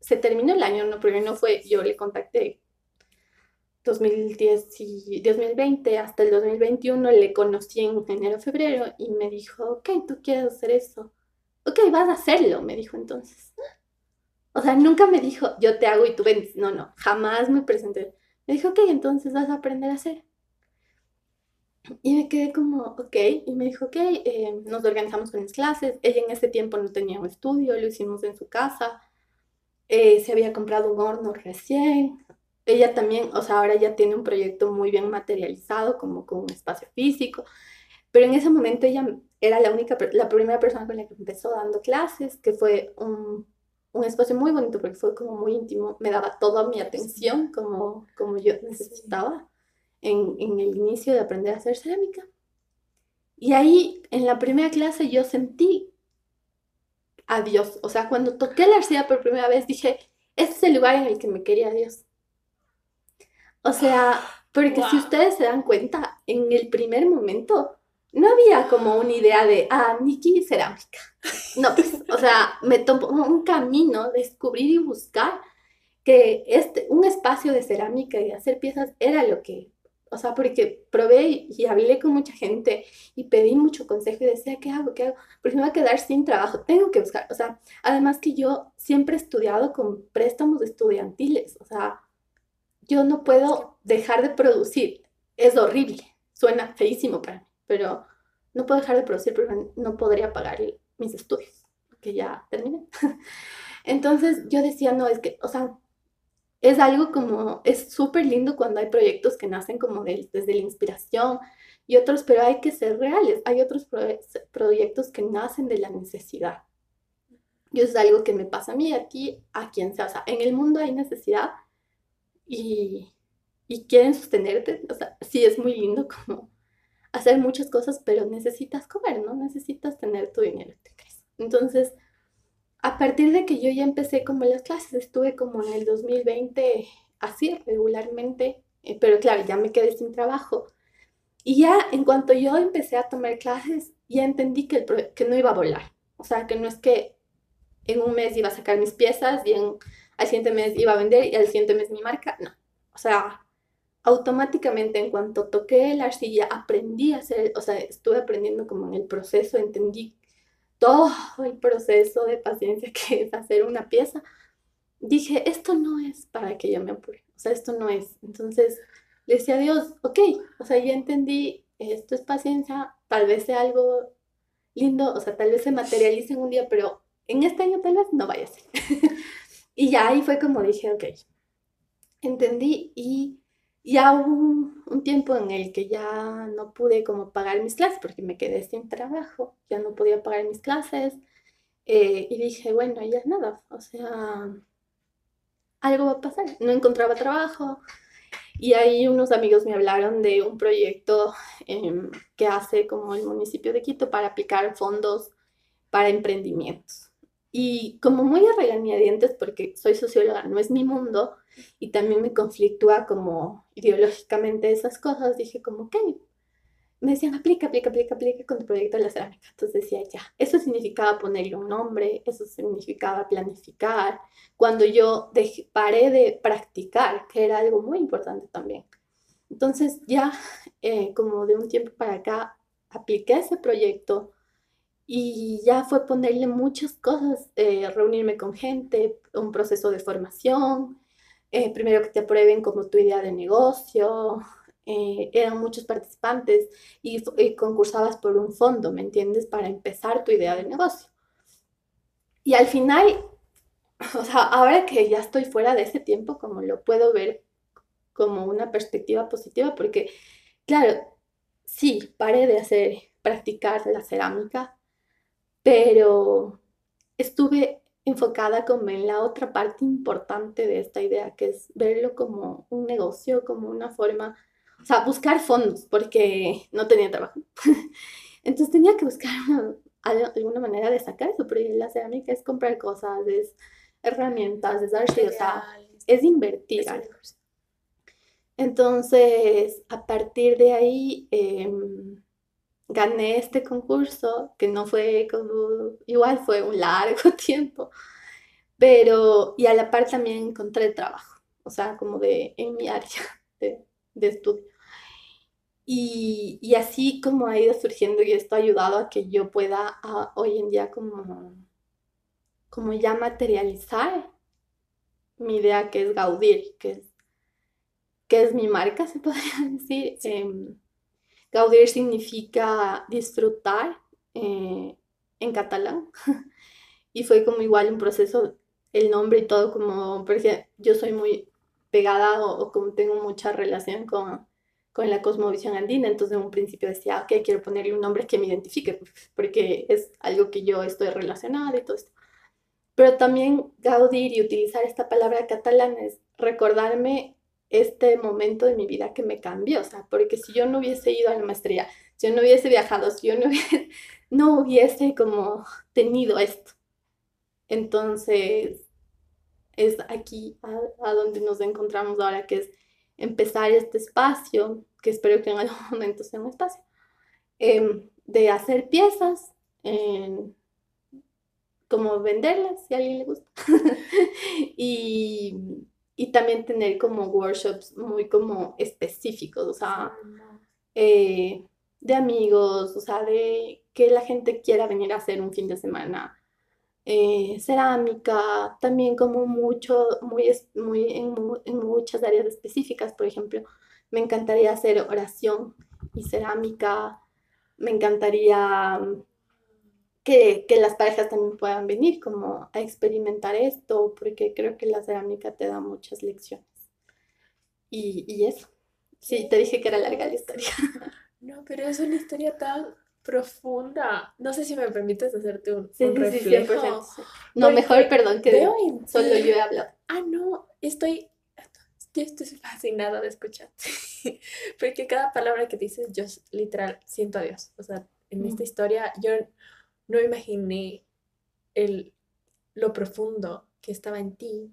se terminó el año, no, porque no fue, yo le contacté 2010 y 2020 hasta el 2021 le conocí en enero febrero y me dijo, ok, tú quieres hacer eso. Ok, vas a hacerlo, me dijo entonces. O sea, nunca me dijo, yo te hago y tú vendes. No, no, jamás me presenté. Me dijo, ok, entonces vas a aprender a hacer. Y me quedé como, ok, y me dijo, ok, eh, nos organizamos con las clases. Ella en ese tiempo no tenía un estudio, lo hicimos en su casa. Eh, se había comprado un horno recién. Ella también, o sea, ahora ya tiene un proyecto muy bien materializado, como con un espacio físico. Pero en ese momento ella era la única, la primera persona con la que empezó dando clases, que fue un, un espacio muy bonito porque fue como muy íntimo, me daba toda mi atención como, como yo necesitaba en, en el inicio de aprender a hacer cerámica. Y ahí, en la primera clase, yo sentí a Dios. O sea, cuando toqué la arcilla por primera vez, dije, este es el lugar en el que me quería Dios. O sea, porque si ustedes se dan cuenta, en el primer momento no había como una idea de, ah, Nikki cerámica. No, pues, o sea, me tomó un camino descubrir y buscar que este, un espacio de cerámica y hacer piezas era lo que, o sea, porque probé y hablé con mucha gente y pedí mucho consejo y decía, ¿qué hago? ¿Qué hago? Porque me voy a quedar sin trabajo, tengo que buscar, o sea, además que yo siempre he estudiado con préstamos estudiantiles, o sea, yo no puedo dejar de producir, es horrible, suena feísimo para mí, pero no puedo dejar de producir porque no podría pagar mis estudios, que ya terminé. Entonces yo decía, no, es que, o sea, es algo como, es súper lindo cuando hay proyectos que nacen como desde la inspiración y otros, pero hay que ser reales. Hay otros proyectos que nacen de la necesidad. Y eso es algo que me pasa a mí, aquí, a quien sea. O sea, en el mundo hay necesidad y, y quieren sostenerte. O sea, sí es muy lindo como hacer muchas cosas, pero necesitas comer, ¿no? Necesitas tener tu dinero, ¿te crees? Entonces, a partir de que yo ya empecé como las clases, estuve como en el 2020 así regularmente, eh, pero claro, ya me quedé sin trabajo. Y ya en cuanto yo empecé a tomar clases, ya entendí que, que no iba a volar. O sea, que no es que en un mes iba a sacar mis piezas y en, al siguiente mes iba a vender y al siguiente mes mi marca. No. O sea, automáticamente en cuanto toqué la arcilla, aprendí a hacer, o sea, estuve aprendiendo como en el proceso, entendí todo el proceso de paciencia que es hacer una pieza. Dije, esto no es para que yo me apure, o sea, esto no es. Entonces le decía a Dios, ok, o sea, ya entendí, esto es paciencia, tal vez sea algo lindo, o sea, tal vez se materialice en un día, pero en este año tal vez no vaya a ser. y ya ahí fue como dije, ok, entendí y ya hubo un, tiempo en el que ya no pude como pagar mis clases porque me quedé sin trabajo, ya no podía pagar mis clases eh, y dije, bueno, ya nada, o sea, algo va a pasar, no encontraba trabajo y ahí unos amigos me hablaron de un proyecto em, que hace como el municipio de Quito para aplicar fondos para emprendimientos. Y como muy a regañadientes, porque soy socióloga, no es mi mundo, y también me conflictúa como ideológicamente esas cosas, dije como, ok, me decían, aplica, aplica, aplica, aplica con tu proyecto de la cerámica. Entonces decía, ya, eso significaba ponerle un nombre, eso significaba planificar. Cuando yo dejé, paré de practicar, que era algo muy importante también. Entonces ya, eh, como de un tiempo para acá, apliqué ese proyecto, y ya fue ponerle muchas cosas, eh, reunirme con gente, un proceso de formación, eh, primero que te aprueben como tu idea de negocio, eh, eran muchos participantes y, concursabas por un fondo, ¿me entiendes? Para empezar tu idea de negocio. Y al final, o sea, ahora que ya estoy fuera de ese tiempo, como lo puedo ver como una perspectiva positiva, porque, claro, sí, paré de hacer, practicar la cerámica, pero estuve enfocada como en la otra parte importante de esta idea, que es verlo como un negocio, como una forma, o sea, buscar fondos, porque no tenía trabajo. Entonces tenía que buscar alguna manera de sacar eso, pero la cerámica es comprar cosas, es herramientas, es o sea, es invertir. Entonces, a partir de ahí, em, gané este concurso, que no fue como, igual fue un largo tiempo, pero, y a la par también encontré trabajo, o sea, como de, en mi área de, estudio. Y, y, así como ha ido surgiendo y esto ha ayudado a que yo pueda hoy en día como, como ya materializar mi idea que es Gaudir, que es, que es mi marca, se podría decir. Em, Gaudir significa disfrutar eh, en catalán. y fue como igual un proceso, el nombre y todo, como, porque yo soy muy pegada o, como tengo mucha relación con, con la cosmovisión andina, entonces en un principio decía, ok, quiero ponerle un nombre que me identifique, porque es algo que yo estoy relacionada y todo esto. Pero también gaudir y utilizar esta palabra catalana es recordarme este momento de mi vida que me cambió, o sea, porque si yo no hubiese ido a la maestría, si yo no hubiese viajado, si yo no hubiese, no hubiese como tenido esto. Entonces, es aquí a, donde nos encontramos ahora, que es empezar este espacio, que espero que en algún momento sea un espacio, em, de hacer piezas, como venderlas si a alguien le gusta. y y también tener como workshops muy como específicos, o sea, eh, de amigos, o sea, de que la gente quiera venir a hacer un fin de semana. Eh, cerámica, también como mucho, muy, muy en, en, muchas áreas específicas, por ejemplo, me encantaría hacer oración y cerámica, me encantaría que, las parejas también puedan venir como a experimentar esto, porque creo que la cerámica te da muchas lecciones. Y, eso. Sí, te dije que era larga la historia. No, pero es una historia tan profunda. No sé si me permites hacerte un, sí, reflejo. no, mejor, perdón, que solo yo he hablado. Ah, no, estoy, yo estoy fascinada de escucharte. porque cada palabra que dices, yo literal siento a Dios. O sea, en esta historia yo no imaginé el, lo profundo que estaba en ti,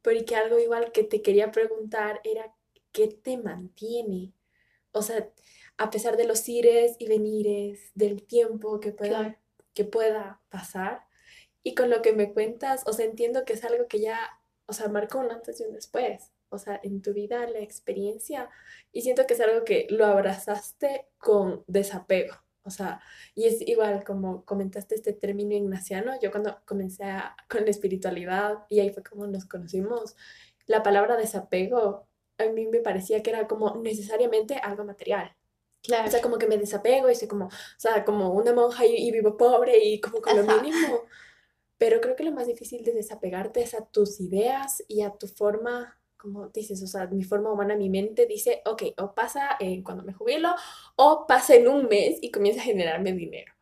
porque algo igual que te quería preguntar era, ¿qué te mantiene? O sea, a pesar de los ires y venires, del tiempo que pueda, que pueda pasar, y con lo que me cuentas, o sea, entiendo que es algo que ya, o sea, marcó un antes y un después, o sea, en tu vida, la experiencia, y siento que es algo que lo abrazaste con desapego. O sea, y es igual como comentaste este término ignaciano, yo cuando comencé con la espiritualidad y ahí fue como nos conocimos, la palabra desapego a mí me parecía que era como necesariamente algo material. Claro. O sea, como que me desapego y soy como, o sea, como una monja y, vivo pobre y como con lo mínimo. Pero creo que lo más difícil de desapegarte es a tus ideas y a tu forma como dices, o sea, mi forma humana, mi mente dice, ok, o pasa eh, cuando me jubilo, o pasa en un mes y comienza a generarme dinero.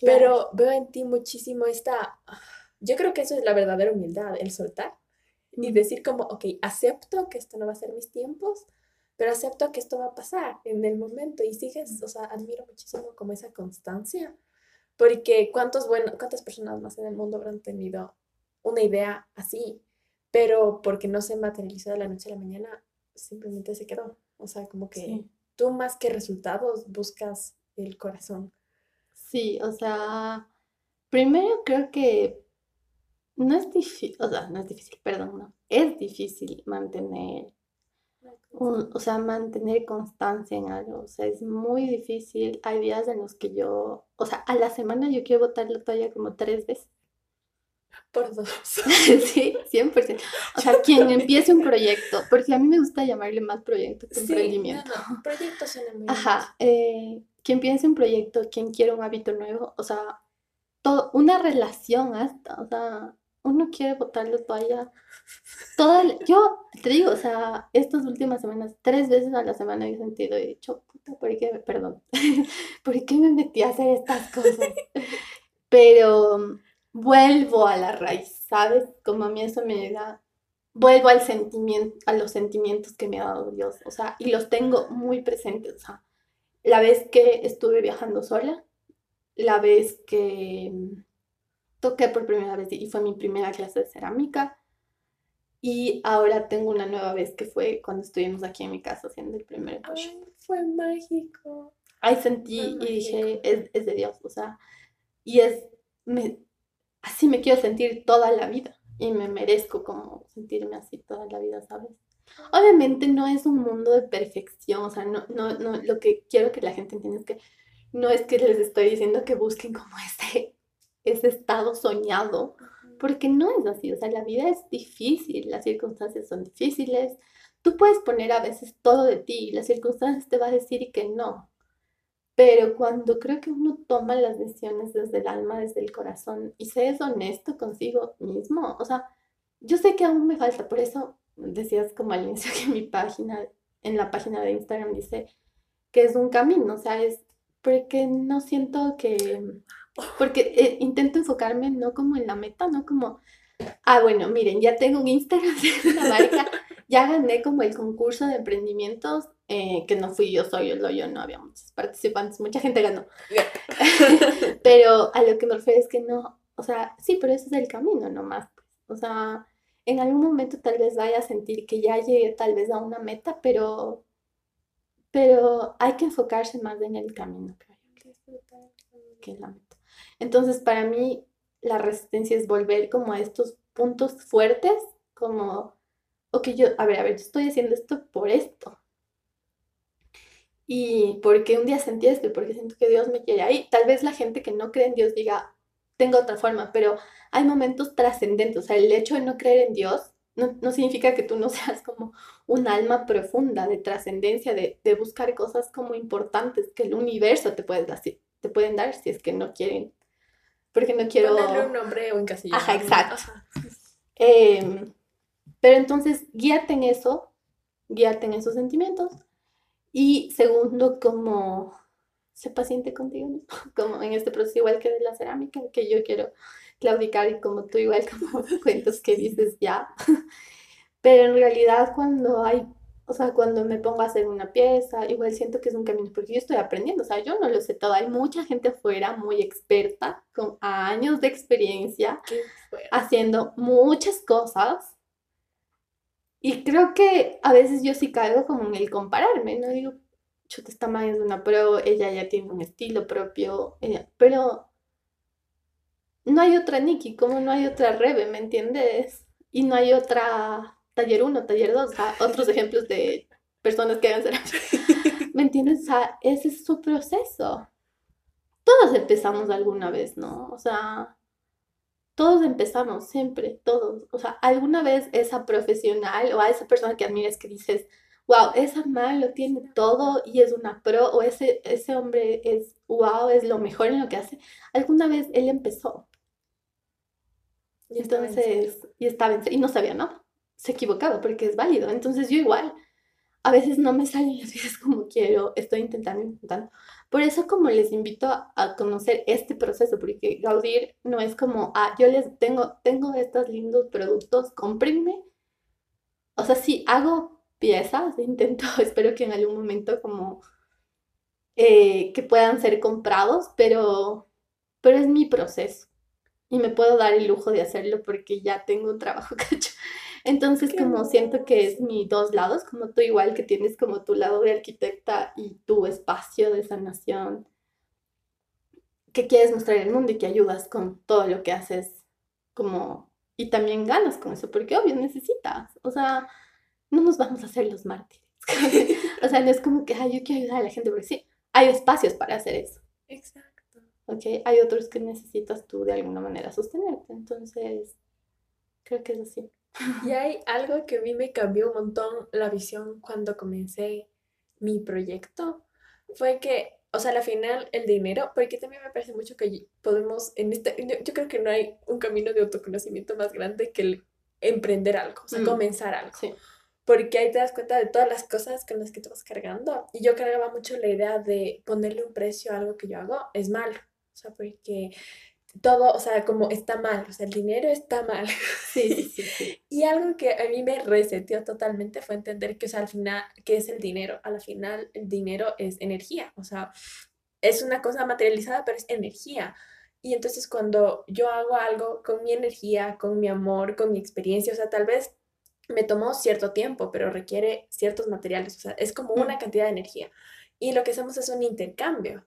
Pero veo en ti muchísimo esta, yo creo que eso es la verdadera humildad, el soltar y decir como, ok, acepto que esto no va a ser mis tiempos, pero acepto que esto va a pasar en el momento y sigues, o sea, admiro muchísimo como esa constancia, porque cuántos bueno, cuántas personas más en el mundo habrán tenido una idea así pero porque no se materializó de la noche a la mañana, simplemente se quedó. O sea, como que tú más que resultados buscas el corazón. Sí, o sea, primero creo que no es difícil, o sea, no es difícil, perdón, no, es difícil mantener, o sea, mantener constancia en algo, o sea, es muy difícil. Hay días en los que yo, o sea, a la semana yo quiero botar la toalla como tres veces. Por dos. sí, 100%. O sea, quien empiece un proyecto, porque a mí me gusta llamarle más proyecto que emprendimiento. No, Proyecto suena muy Ajá. Eh, quien piense un proyecto, quien quiere un hábito nuevo, o sea, todo, una relación hasta, o sea, uno quiere botar la toalla. Toda yo te digo, o sea, estas últimas semanas, tres veces a la semana he sentido y he dicho, puta, ¿por qué? Perdón, ¿por qué me metí a hacer estas cosas? Pero vuelvo a la raíz, ¿sabes? Como a mí eso me da, vuelvo al sentimiento, a los sentimientos que me ha dado Dios, o sea, y los tengo muy presentes, o sea, la vez que estuve viajando sola, la vez que toqué por primera vez y fue mi primera clase de cerámica. Y ahora tengo una nueva vez que fue cuando estuvimos aquí en mi casa haciendo el primer push. fue mágico. Ahí sentí y dije, es, es, de Dios, o sea, y es, me, así me quiero sentir toda la vida y me merezco como sentirme así toda la vida, ¿sabes? Obviamente no es un mundo de perfección, o sea, no, no, no, lo que quiero que la gente entienda es que no es que les estoy diciendo que busquen como ese, ese estado soñado, porque no es así, o sea, la vida es difícil, las circunstancias son difíciles, tú puedes poner a veces todo de ti y las circunstancias te va a decir que no, pero cuando creo que uno toma las decisiones desde el alma, desde el corazón y se es honesto consigo mismo, o sea, yo sé que aún me falta, por eso decías como al inicio que mi página, en la página de Instagram dice que es un camino, o sea, es porque no siento que, porque eh, intento enfocarme no como en la meta, no como, ah, bueno, miren, ya tengo un Instagram de una marca, ya gané como el concurso de emprendimientos, eh, que no fui yo, soy yo, yo, no había muchos participantes, mucha gente ganó. pero a lo que me refiero es que no, o sea, sí, pero ese es el camino nomás, pues. o sea, en algún momento tal vez vaya a sentir que ya llegué tal vez a una meta, pero, pero hay que enfocarse más en el camino, creo que la meta. Entonces, para mí, la resistencia es volver como a estos puntos fuertes, como, ok, yo, a ver, a ver, yo estoy haciendo esto por esto. Y porque un día sentí esto, porque siento que Dios me quiere ahí. Tal vez la gente que no cree en Dios diga, tengo otra forma, pero hay momentos trascendentes. O sea, el hecho de no creer en Dios no, no, significa que tú no seas como un alma profunda de trascendencia, de, de, buscar cosas como importantes que el universo te puede, te pueden dar si es que no quieren. Porque no quiero... Ponerle un nombre o encasillar. Ajá, exacto. Em, pero entonces, guíate en eso, guíate en esos sentimientos. Y segundo, como sé paciente contigo mismo, como en este proceso igual que de la cerámica, que yo quiero claudicar y como tú igual como cuentos que dices ya. Pero en realidad cuando hay, o sea, cuando me pongo a hacer una pieza, igual siento que es un camino, porque yo estoy aprendiendo, o sea, yo no lo sé todo, hay mucha gente afuera muy experta, con años de experiencia, haciendo muchas cosas. Y creo que a veces yo sí caigo como en el compararme, ¿no? Digo, chuta, esta man es una pro, ella ya tiene un estilo propio, pero no hay otra Nikki, como no hay otra Rebe, ¿me entiendes? Y no hay otra taller 1, taller 2, otros ejemplos de personas que hagan cerámica. ¿Me entiendes? O sea, ese es su proceso. Todos empezamos alguna vez, ¿no? O sea, todos empezamos, siempre, todos. O sea, alguna vez esa profesional o a esa persona que admiras que dices, wow, esa man lo tiene todo y es una pro, o ese, ese hombre es, wow, es lo mejor en lo que hace. Alguna vez él empezó. Y entonces, y estaba en y no sabía, ¿no? Se equivocaba porque es válido. Entonces yo igual, a veces no me salen las veces como quiero, estoy intentando, intentando. Por eso como les invito a, conocer este proceso, porque Gaudir no es como, ah, yo les tengo, tengo estos lindos productos, cómprenme. O sea, sí, hago piezas, intento, espero que en algún momento como eh, que puedan ser comprados, pero, pero es mi proceso y me puedo dar el lujo de hacerlo porque ya tengo un trabajo hecho. Entonces, como siento que es mi dos lados, como tú igual que tienes como tu lado de arquitecta y tu espacio de sanación, que quieres mostrar el mundo y que ayudas con todo lo que haces, como, y también ganas con eso, porque obvio necesitas, o sea, no nos vamos a hacer los mártires. o sea, no es como que, ay, yo quiero ayudar a la gente, porque sí, hay espacios para hacer eso. Exacto. ¿ok? Hay otros que necesitas tú de alguna manera sostenerte, entonces creo que es así. Y hay algo que a mí me cambió un montón la visión cuando comencé mi proyecto, fue que, o sea, al final el dinero, porque también me parece mucho que podemos, en este, yo, creo que no hay un camino de autoconocimiento más grande que el emprender algo, o sea, mm, comenzar algo. Porque ahí te das cuenta de todas las cosas con las que tú vas cargando. Y yo cargaba mucho la idea de ponerle un precio a algo que yo hago, es malo. O sea, porque todo, o sea, como está mal, o sea, el dinero está mal. Sí, sí, sí. y algo que a mí me reseteó totalmente fue entender que, o sea, al final, ¿qué es el dinero? Al final, el dinero es energía, o sea, es una cosa materializada, pero es energía. Y entonces cuando yo hago algo con mi energía, con mi amor, con mi experiencia, o sea, tal vez me tomó cierto tiempo, pero requiere ciertos materiales, o sea, es como una cantidad de energía. Y lo que hacemos es un intercambio.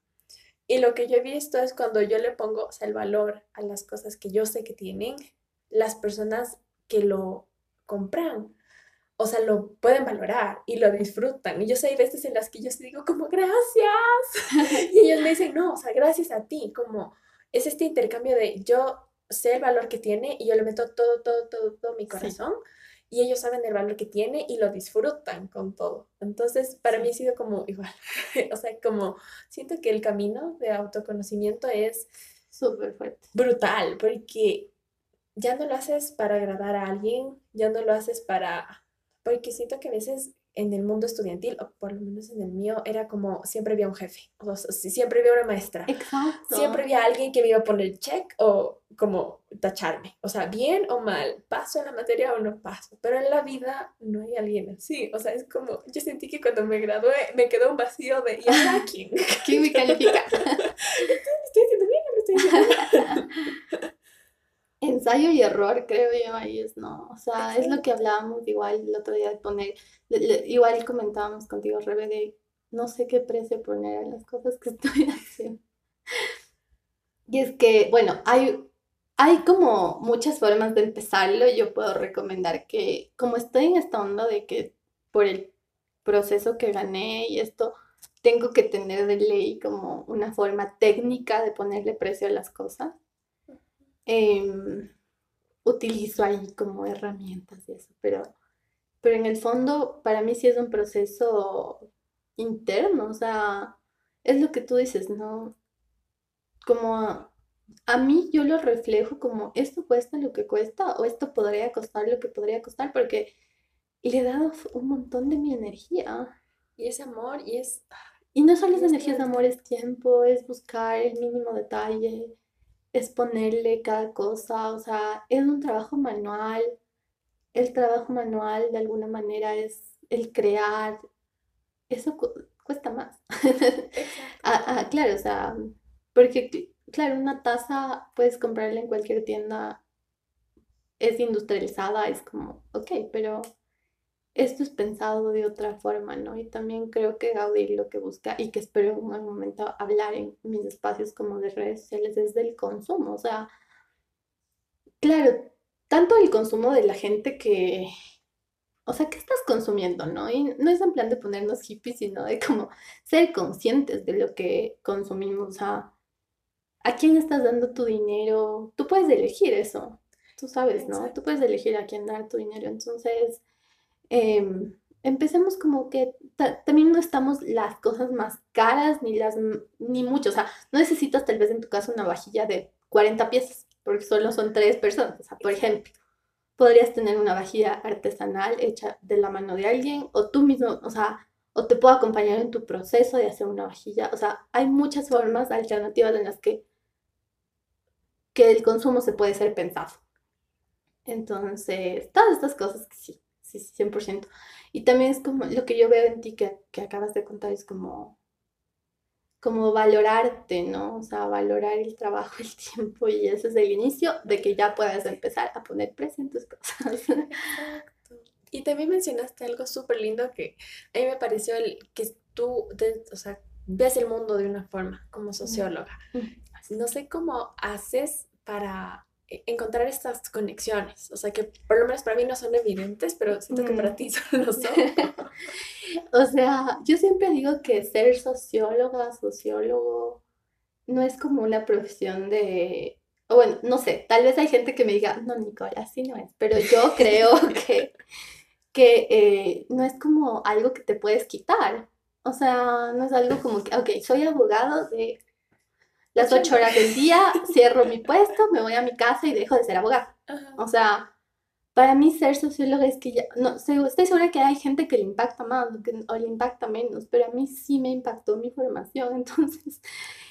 Y lo que yo he visto es cuando yo le pongo o sea, el valor a las cosas que yo sé que tienen, las personas que lo compran, o sea, lo pueden valorar y lo disfrutan. Y yo sé, hay veces en las que yo digo como, gracias. y ellos me dicen, no, o sea, gracias a ti, como es este intercambio de yo sé el valor que tiene y yo le meto todo, todo, todo, todo mi corazón y ellos saben el valor que tiene y lo disfrutan con todo. Entonces, para mí ha sido como igual, o sea, como siento que el camino de autoconocimiento es súper fuerte. Brutal, porque ya no lo haces para agradar a alguien, ya no lo haces para, porque siento que a veces en el mundo estudiantil, o por lo menos en el mío, era como siempre había un jefe, o sea, siempre había una maestra, Exacto. siempre había alguien que me iba a poner check o como tacharme, o sea, bien o mal, paso en la materia o no paso, pero en la vida no hay alguien así, o sea, es como, yo sentí que cuando me gradué me quedó un vacío de, ¿y ahora quién? ¿Quién me califica? ¿Estoy haciendo bien no estoy haciendo bien? Ensayo y error, creo yo, ahí es no. O sea, es lo que hablábamos igual el otro día de poner, igual comentábamos contigo, Rebe, de no sé qué precio poner a las cosas que estoy haciendo. Y es que, bueno, hay, hay como muchas formas de empezarlo. Yo puedo recomendar que, como estoy en esta onda de que por el proceso que gané y esto, tengo que tener de ley como una forma técnica de ponerle precio a las cosas Em, utilizo ahí como herramientas y eso, pero, pero en el fondo para mí sí es un proceso interno, o sea, es lo que tú dices, ¿no? Como a, mí yo lo reflejo como esto cuesta lo que cuesta o esto podría costar lo que podría costar porque le he dado un montón de mi energía. Y es amor y es... Y no solo es energía, es amor, es tiempo, es buscar el mínimo detalle, es ponerle cada cosa, o sea, es un trabajo manual. El trabajo manual de alguna manera es el crear. Eso cuesta más. ah, ah, claro, o sea, porque, claro, una taza puedes comprarla en cualquier tienda, es industrializada, es como, ok, pero esto es pensado de otra forma, ¿no? Y también creo que Gaudí lo que busca y que espero en un momento hablar en mis espacios como de redes sociales es del consumo, o sea, claro, tanto el consumo de la gente que, o sea, ¿qué estás consumiendo, no? Y no es en plan de ponernos hippies, sino de como ser conscientes de lo que consumimos, o sea, ¿a quién estás dando tu dinero? Tú puedes elegir eso, tú sabes, ¿no? Tú puedes elegir a quién dar tu dinero, entonces Em, empecemos como que también no estamos las cosas más caras ni las ni mucho, o sea, no necesitas tal vez en tu caso una vajilla de 40 piezas, porque solo son tres personas, o sea, por ejemplo, podrías tener una vajilla artesanal hecha de la mano de alguien o tú mismo, o sea, o te puedo acompañar en tu proceso de hacer una vajilla, o sea, hay muchas formas alternativas en las que que el consumo se puede ser pensado. Entonces, todas estas cosas que sí, sí, 100%. Y también es como lo que yo veo en ti que, que acabas de contar, es como, como valorarte, ¿no? O sea, valorar el trabajo, el tiempo y ese es el inicio de que ya puedas empezar a poner precio en tus cosas. Exacto. Y también mencionaste algo súper lindo que a mí me pareció el que tú, o sea, ves el mundo de una forma como socióloga. No sé cómo haces para encontrar estas conexiones. O sea, que por lo menos para mí no son evidentes, pero siento que para ti lo son. o sea, yo siempre digo que ser socióloga, sociólogo, no es como una profesión de... O bueno, no sé, tal vez hay gente que me diga, no, Nicola, así no es, pero yo creo que, que eh, no es como algo que te puedes quitar. O sea, no es algo como que, ok, soy abogado de las ocho horas del día, cierro mi puesto, me voy a mi casa y dejo de ser abogada. O sea, para mí ser socióloga es que ya, no estoy segura que hay gente que le impacta más o le impacta menos, pero a mí sí me impactó mi formación. Entonces,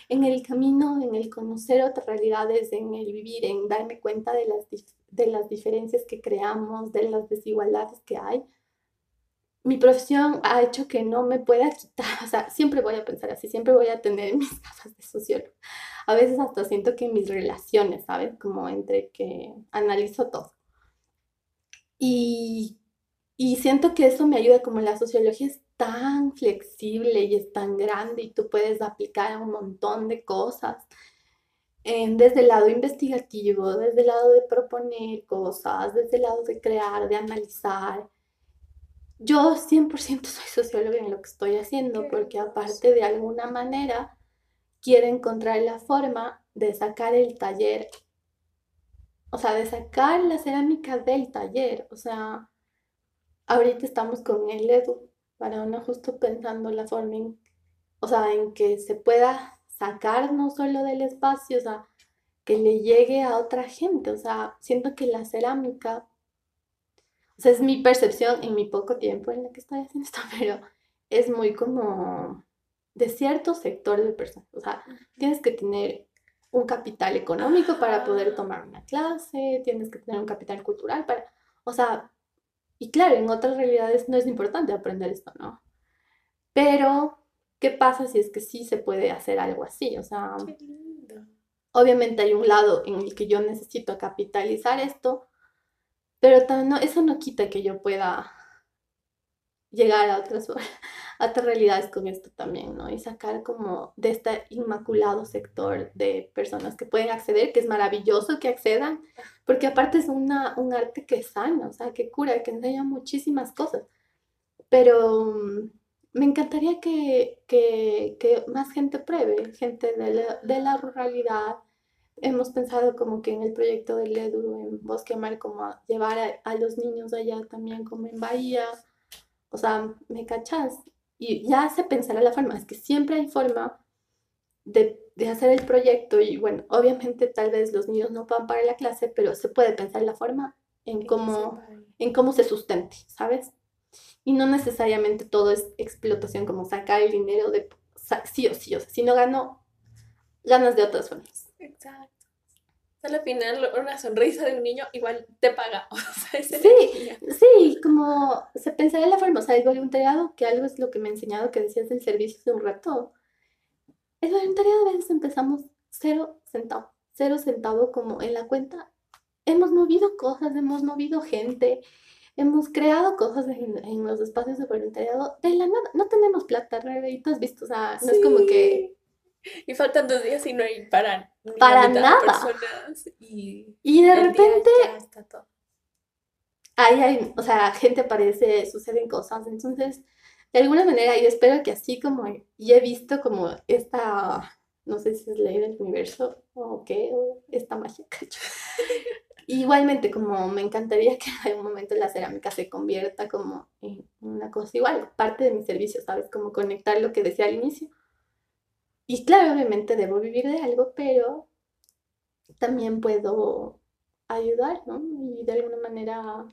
en el camino, en el conocer otras realidades, en el vivir, en darme cuenta de las, de las diferencias que creamos, de las desigualdades que hay, mi profesión ha hecho que no me pueda quitar, o sea, siempre voy a pensar así, siempre voy a tener mis gafas de sociólogo. A veces hasta siento que mis relaciones, ¿sabes? Como entre que analizo todo. Y, y siento que eso me ayuda, como la sociología es tan flexible y es tan grande y tú puedes aplicar un montón de cosas. desde el lado investigativo, desde el lado de proponer cosas, desde el lado de crear, de analizar yo 100% soy socióloga en lo que estoy haciendo, porque aparte de alguna manera quiero encontrar la forma de sacar el taller, o sea, de sacar la cerámica del taller, o sea, ahorita estamos con el Edu, para uno justo pensando la forma en, o sea, en que se pueda sacar no solo del espacio, o sea, que le llegue a otra gente, o sea, siento que la cerámica o sea, es mi percepción en mi poco tiempo en la que estoy haciendo esto, pero es muy como de cierto sector de personas. O sea, tienes que tener un capital económico para poder tomar una clase, tienes que tener un capital cultural para, o sea, y claro, en otras realidades no es importante aprender esto, ¿no? Pero, ¿qué pasa si es que sí se puede hacer algo así? O sea, obviamente hay un lado en el que yo necesito capitalizar esto, pero no, eso no quita que yo pueda llegar a otras, otras realidades con esto también, ¿no? Y sacar como de este inmaculado sector de personas que pueden acceder, que es maravilloso que accedan, porque aparte es una, un arte que sana, o sea, que cura, que enseña muchísimas cosas. Pero mm, me encantaría que, que, que más gente pruebe, gente de de la ruralidad, hemos pensado como que en el proyecto del EDU en Bosque Mar, como llevar a, los niños allá también como en Bahía, o sea, ¿me cachas? Y ya se pensará la forma, es que siempre hay forma de, de, hacer el proyecto y bueno, obviamente tal vez los niños no puedan pagar la clase, pero se puede pensar la forma en cómo, en cómo se sustente, ¿sabes? Y no necesariamente todo es explotación, como sacar el dinero de sí o sí, o sea, si no gano, ganas de otras formas. Exacto. Al final, una sonrisa de un niño igual te paga. sí, sí, como se pensaría en la forma, o sea, el voluntariado, que algo es lo que me ha enseñado que decías del servicio de un rato. El voluntariado a veces empezamos cero centavo, cero centavo como en la cuenta. Hemos movido cosas, hemos movido gente, hemos creado cosas en, los espacios de voluntariado de la nada. No tenemos plata, y tú has visto, o sea, no es como que y faltan dos días y no hay para, para nada. y, y, de repente... Ahí hay, o sea, gente aparece, suceden cosas. Entonces, de alguna manera, yo espero que así como, y he visto como esta, no sé si es ley del universo o qué, o esta magia, Igualmente, como me encantaría que en algún momento la cerámica se convierta como en una cosa igual, parte de mi servicio, ¿sabes? Como conectar lo que decía al inicio y claro, obviamente debo vivir de algo, pero también puedo ayudar, ¿no? Y de alguna manera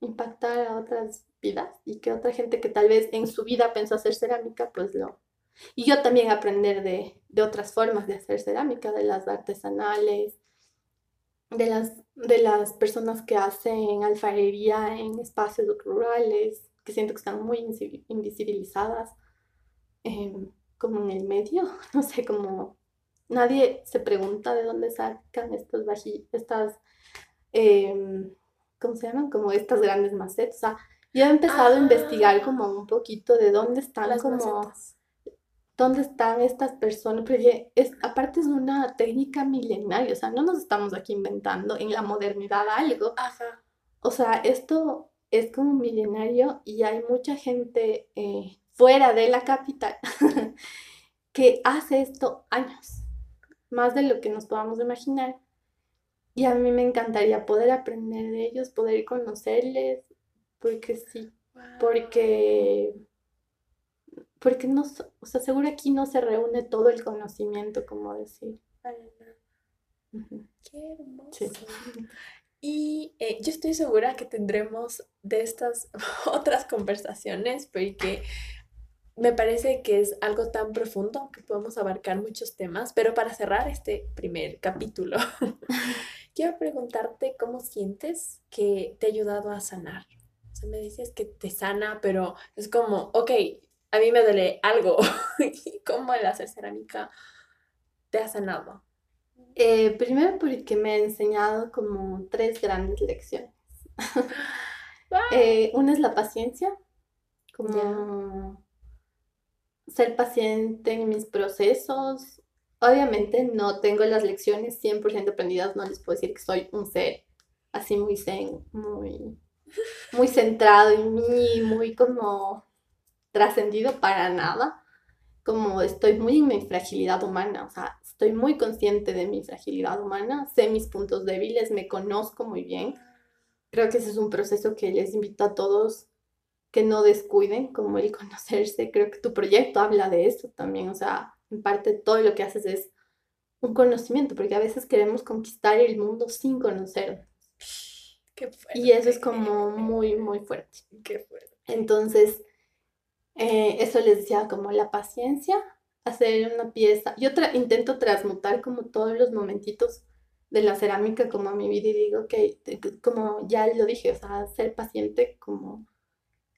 impactar a otras vidas y que otra gente que tal vez en su vida pensó hacer cerámica, pues lo... Y yo también aprender de, de otras formas de hacer cerámica, de las artesanales, de las, de las personas que hacen alfarería en espacios rurales, que siento que están muy invisibilizadas. Em, como en el medio, no sé, como nadie se pregunta de dónde sacan estas vajillas, estas, em, ¿cómo se llaman? Como estas grandes macetas. O sea, yo he empezado a investigar ah. como un poquito de dónde están como... ¿Dónde están estas personas? Porque es, aparte es una técnica milenaria, o sea, no nos estamos aquí inventando en la modernidad algo. O sea, esto es como milenario y hay mucha gente eh, fuera de la capital que hace esto años, más de lo que nos podamos imaginar. Y a mí me encantaría poder aprender de ellos, poder conocerles, porque sí, porque, porque no, o sea, seguro aquí no se reúne todo el conocimiento, como decir. Qué hermoso. Y eh, yo estoy segura que tendremos de estas otras conversaciones, porque me parece que es algo tan profundo que podemos abarcar muchos temas, pero para cerrar este primer capítulo, quiero preguntarte cómo sientes que te ha ayudado a sanar. sea, me dices que te sana, pero es como, ok, a mí me duele algo. ¿Cómo el hacer cerámica te ha sanado? Eh, primero porque me ha enseñado como tres grandes lecciones. Eh, una es la paciencia, como ser paciente en mis procesos. Obviamente no tengo las lecciones 100% aprendidas, no les puedo decir que soy un ser así muy zen, muy, muy centrado en mí, muy como trascendido para nada. Como estoy muy en mi fragilidad humana, o sea, estoy muy consciente de mi fragilidad humana, sé mis puntos débiles, me conozco muy bien. Creo que ese es un proceso que les invito a todos que no descuiden, como el conocerse. Creo que tu proyecto habla de eso también, o sea, en parte todo lo que haces es un conocimiento, porque a veces queremos conquistar el mundo sin conocernos. Y eso es como muy, muy fuerte. Qué fuerte. Entonces, eh, eso les decía como la paciencia, hacer una pieza. Yo intento transmutar como todos los momentitos de la cerámica como a mi vida y digo que, como ya lo dije, o sea, ser paciente como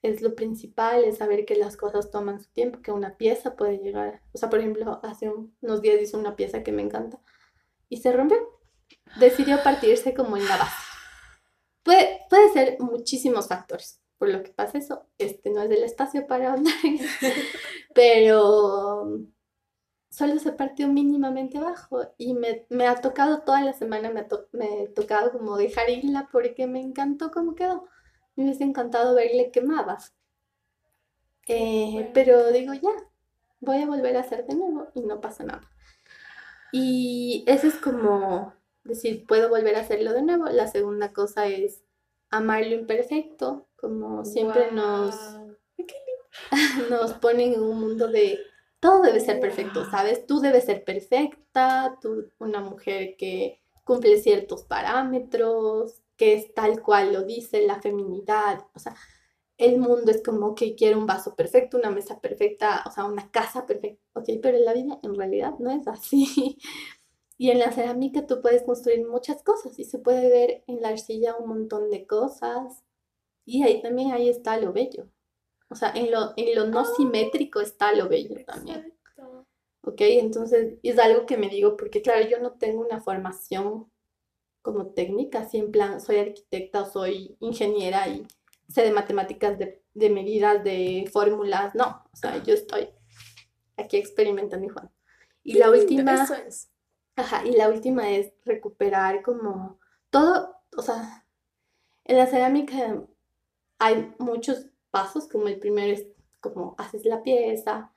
es lo principal, es saber que las cosas toman su tiempo, que una pieza puede llegar, o sea, por ejemplo, hace unos días hice una pieza que me encanta y se rompió. Decidió partirse como en la base. Puede, puede ser muchísimos factores por lo que pasa eso. Este no es el espacio para hablar, pero solo se partió mínimamente abajo y me, ha tocado toda la semana, me, me ha tocado como dejar irla porque me encantó cómo quedó. Me hubiese encantado verle quemadas. Eh, pero digo, ya, voy a volver a hacer de nuevo y no pasa nada. Y eso es como decir, puedo volver a hacerlo de nuevo. La segunda cosa es amar lo imperfecto, como siempre nos, nos ponen en un mundo de todo debe ser perfecto, ¿sabes? Tú debes ser perfecta, tú una mujer que cumple ciertos parámetros, que es tal cual lo dice la feminidad, o sea, el mundo es como que quiere un vaso perfecto, una mesa perfecta, o sea, una casa perfecta, ok, pero en la vida en realidad no es así. Y en la cerámica tú puedes construir muchas cosas y se puede ver en la arcilla un montón de cosas. Y ahí también ahí está lo bello. O sea, en lo, en lo no simétrico está lo bello también. Ok, entonces es algo que me digo, porque claro, yo no tengo una formación como técnica, así en plan, soy arquitecta o soy ingeniera y sé de matemáticas, de, de medidas, de fórmulas, no, o sea, yo estoy aquí experimentando y Juan. Y la última... Eso es Ajá, y la última es recuperar como todo, o sea, en la cerámica hay muchos pasos, como el primero es como haces la pieza,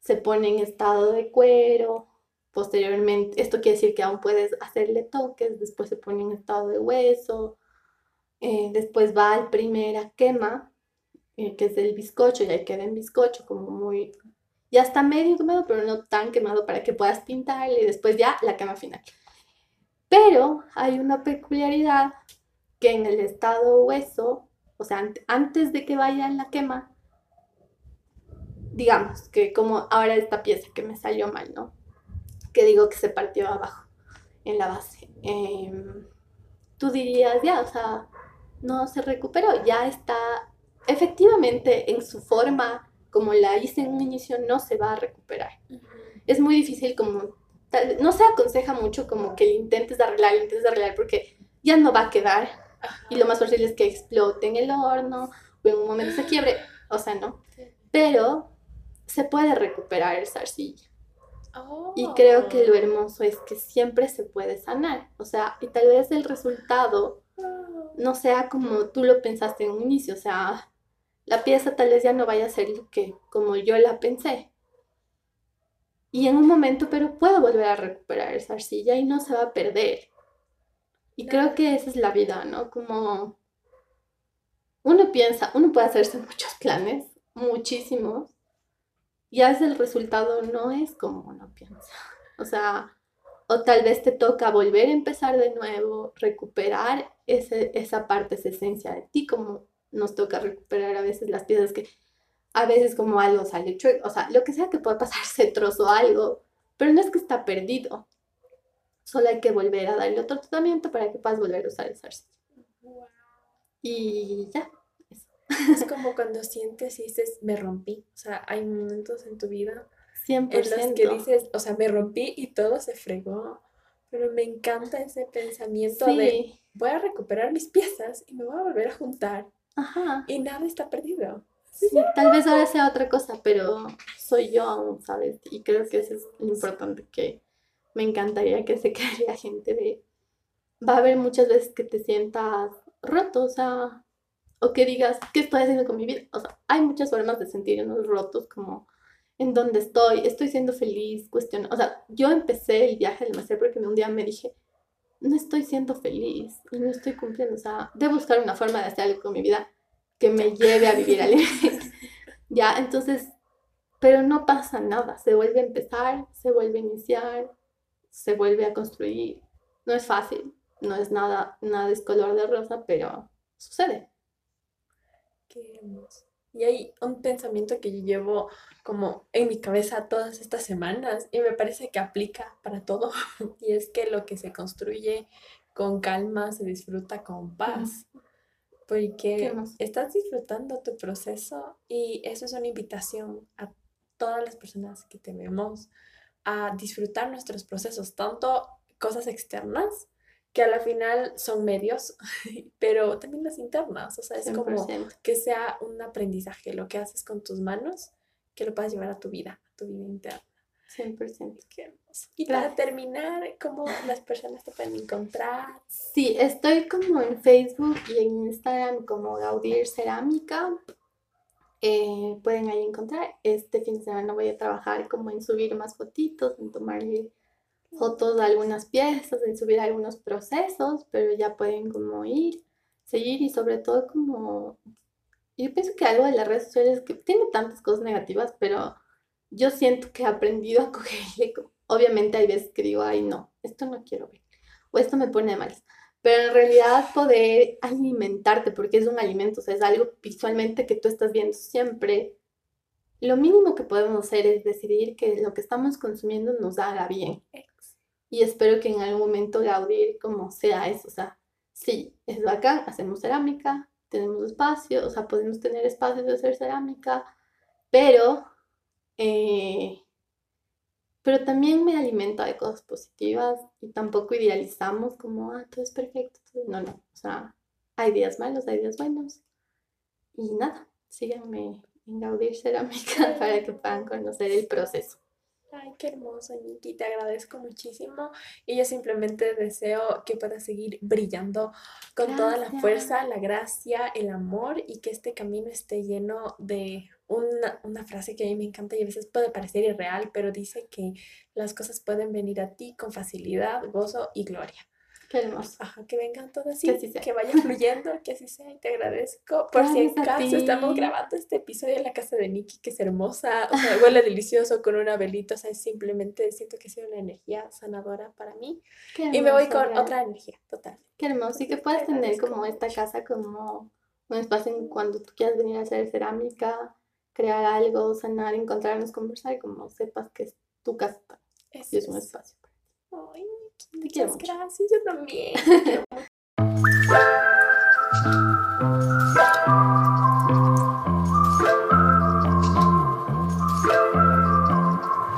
se pone en estado de cuero, posteriormente, esto quiere decir que aún puedes hacerle toques, después se pone en estado de hueso, eh, después va al primera quema, eh, que es el bizcocho, y ahí queda en bizcocho como muy ya está medio quemado, pero no tan quemado para que puedas pintarle y después ya la quema final. Pero hay una peculiaridad que en el estado hueso, o sea, antes de que vaya en la quema, digamos que como ahora esta pieza que me salió mal, ¿no? Que digo que se partió abajo en la base. Em, tú dirías, ya, o sea, no se recuperó, ya está efectivamente en su forma como la hice en un inicio, no se va a recuperar. Es muy difícil como, no se aconseja mucho como que intentes arreglar, intentes arreglar porque ya no va a quedar. Y lo más posible es que explote en el horno o en un momento se quiebre, o sea, no. Pero se puede recuperar esa arcilla. Y creo que lo hermoso es que siempre se puede sanar. O sea, y tal vez el resultado no sea como tú lo pensaste en un inicio. O sea, la pieza tal vez ya no vaya a ser lo que como yo la pensé. Y en un momento, pero puedo volver a recuperar esa arcilla y no se va a perder. Y creo que esa es la vida, ¿no? Como uno piensa, uno puede hacerse muchos planes, muchísimos, y a veces el resultado no es como uno piensa. O sea, o tal vez te toca volver a empezar de nuevo, recuperar ese, esa parte, esa esencia de ti, como nos toca recuperar a veces las piezas que a veces como algo sale chueco, o sea, lo que sea que pueda pasar, se trozó algo, pero no es que está perdido. Solo hay que volver a darle otro tratamiento para que puedas volver a usar esa arcilla. Y ya. Es como cuando sientes y dices, me rompí. O sea, hay momentos en tu vida 100%. en los que dices, o sea, me rompí y todo se fregó. Pero me encanta ese pensamiento de voy a recuperar mis piezas y me voy a volver a juntar. Ajá. Y nada está perdido. Sí, tal vez ahora sea otra cosa, pero soy yo aún, ¿sabes? Y creo que eso es lo importante que me encantaría que se quede gente de... Va a haber muchas veces que te sientas roto, o sea, o que digas, ¿qué estoy haciendo con mi vida? O sea, hay muchas formas de sentirnos rotos, como en dónde estoy, estoy siendo feliz, cuestión, o sea, yo empecé el viaje del máster porque un día me dije, no estoy siendo feliz y no estoy cumpliendo, o sea, de buscar una forma de hacer algo con mi vida que me lleve a vivir al ya, entonces, pero no pasa nada, se vuelve a empezar, se vuelve a iniciar, se vuelve a construir, no es fácil, no es nada, nada es color de rosa, pero sucede. Qué hermoso. Y hay un pensamiento que yo llevo como en mi cabeza todas estas semanas y me parece que aplica para todo. Y es que lo que se construye con calma se disfruta con paz. Porque estás disfrutando tu proceso y eso es una invitación a todas las personas que te vemos a disfrutar nuestros procesos, tanto cosas externas que a la final son medios, pero también las internas, o sea, es como que sea un aprendizaje, lo que haces con tus manos, que lo puedas llevar a tu vida, a tu vida interna. 100%. Qué hermoso. Y para terminar, ¿cómo las personas te pueden encontrar? Sí, estoy como en Facebook y en Instagram como Gaudir Cerámica. Eh, pueden ahí encontrar. Este fin de semana voy a trabajar como en subir más fotitos, en tomarle fotos de algunas piezas, en subir algunos procesos, pero ya pueden como ir, seguir y sobre todo como... Yo pienso que algo de las redes sociales que tiene tantas cosas negativas, pero yo siento que he aprendido a cogerle. Obviamente hay veces que digo, ay no, esto no quiero ver, o esto me pone mal. Pero en realidad poder alimentarte, porque es un alimento, o sea, es algo visualmente que tú estás viendo siempre. Lo mínimo que podemos hacer es decidir que lo que estamos consumiendo nos haga bien y espero que en algún momento Gaudir como sea eso, o sea, sí, es bacán, hacemos cerámica, tenemos espacio, o sea, podemos tener espacios de hacer cerámica, pero, eh, pero también me alimenta de cosas positivas y tampoco idealizamos como, ah, todo es perfecto, no, no, o sea, hay días malos, hay días buenos y nada, síganme en Gaudir Cerámica para que puedan conocer el proceso. Ay, qué hermoso, Nikki, te agradezco muchísimo y yo simplemente deseo que puedas seguir brillando con toda la fuerza, la gracia, el amor y que este camino esté lleno de una, una, frase que a mí me encanta y a veces puede parecer irreal, pero dice que las cosas pueden venir a ti con facilidad, gozo y gloria. Qué hermoso. Ajá, que vengan todas así, que, vaya fluyendo, que así sea, y te agradezco. Por si acaso estamos grabando este episodio en la casa de Nikki, que es hermosa, o sea, huele delicioso con una velita, o sea, simplemente siento que ha sido una energía sanadora para mí. y me voy con otra energía, total. Qué hermoso, y que puedas tener como esta casa como un espacio en cuando tú quieras venir a hacer cerámica, crear algo, sanar, encontrarnos, conversar, y como sepas que es tu casa. y es un espacio. Ay, Muchas gracias, yo también.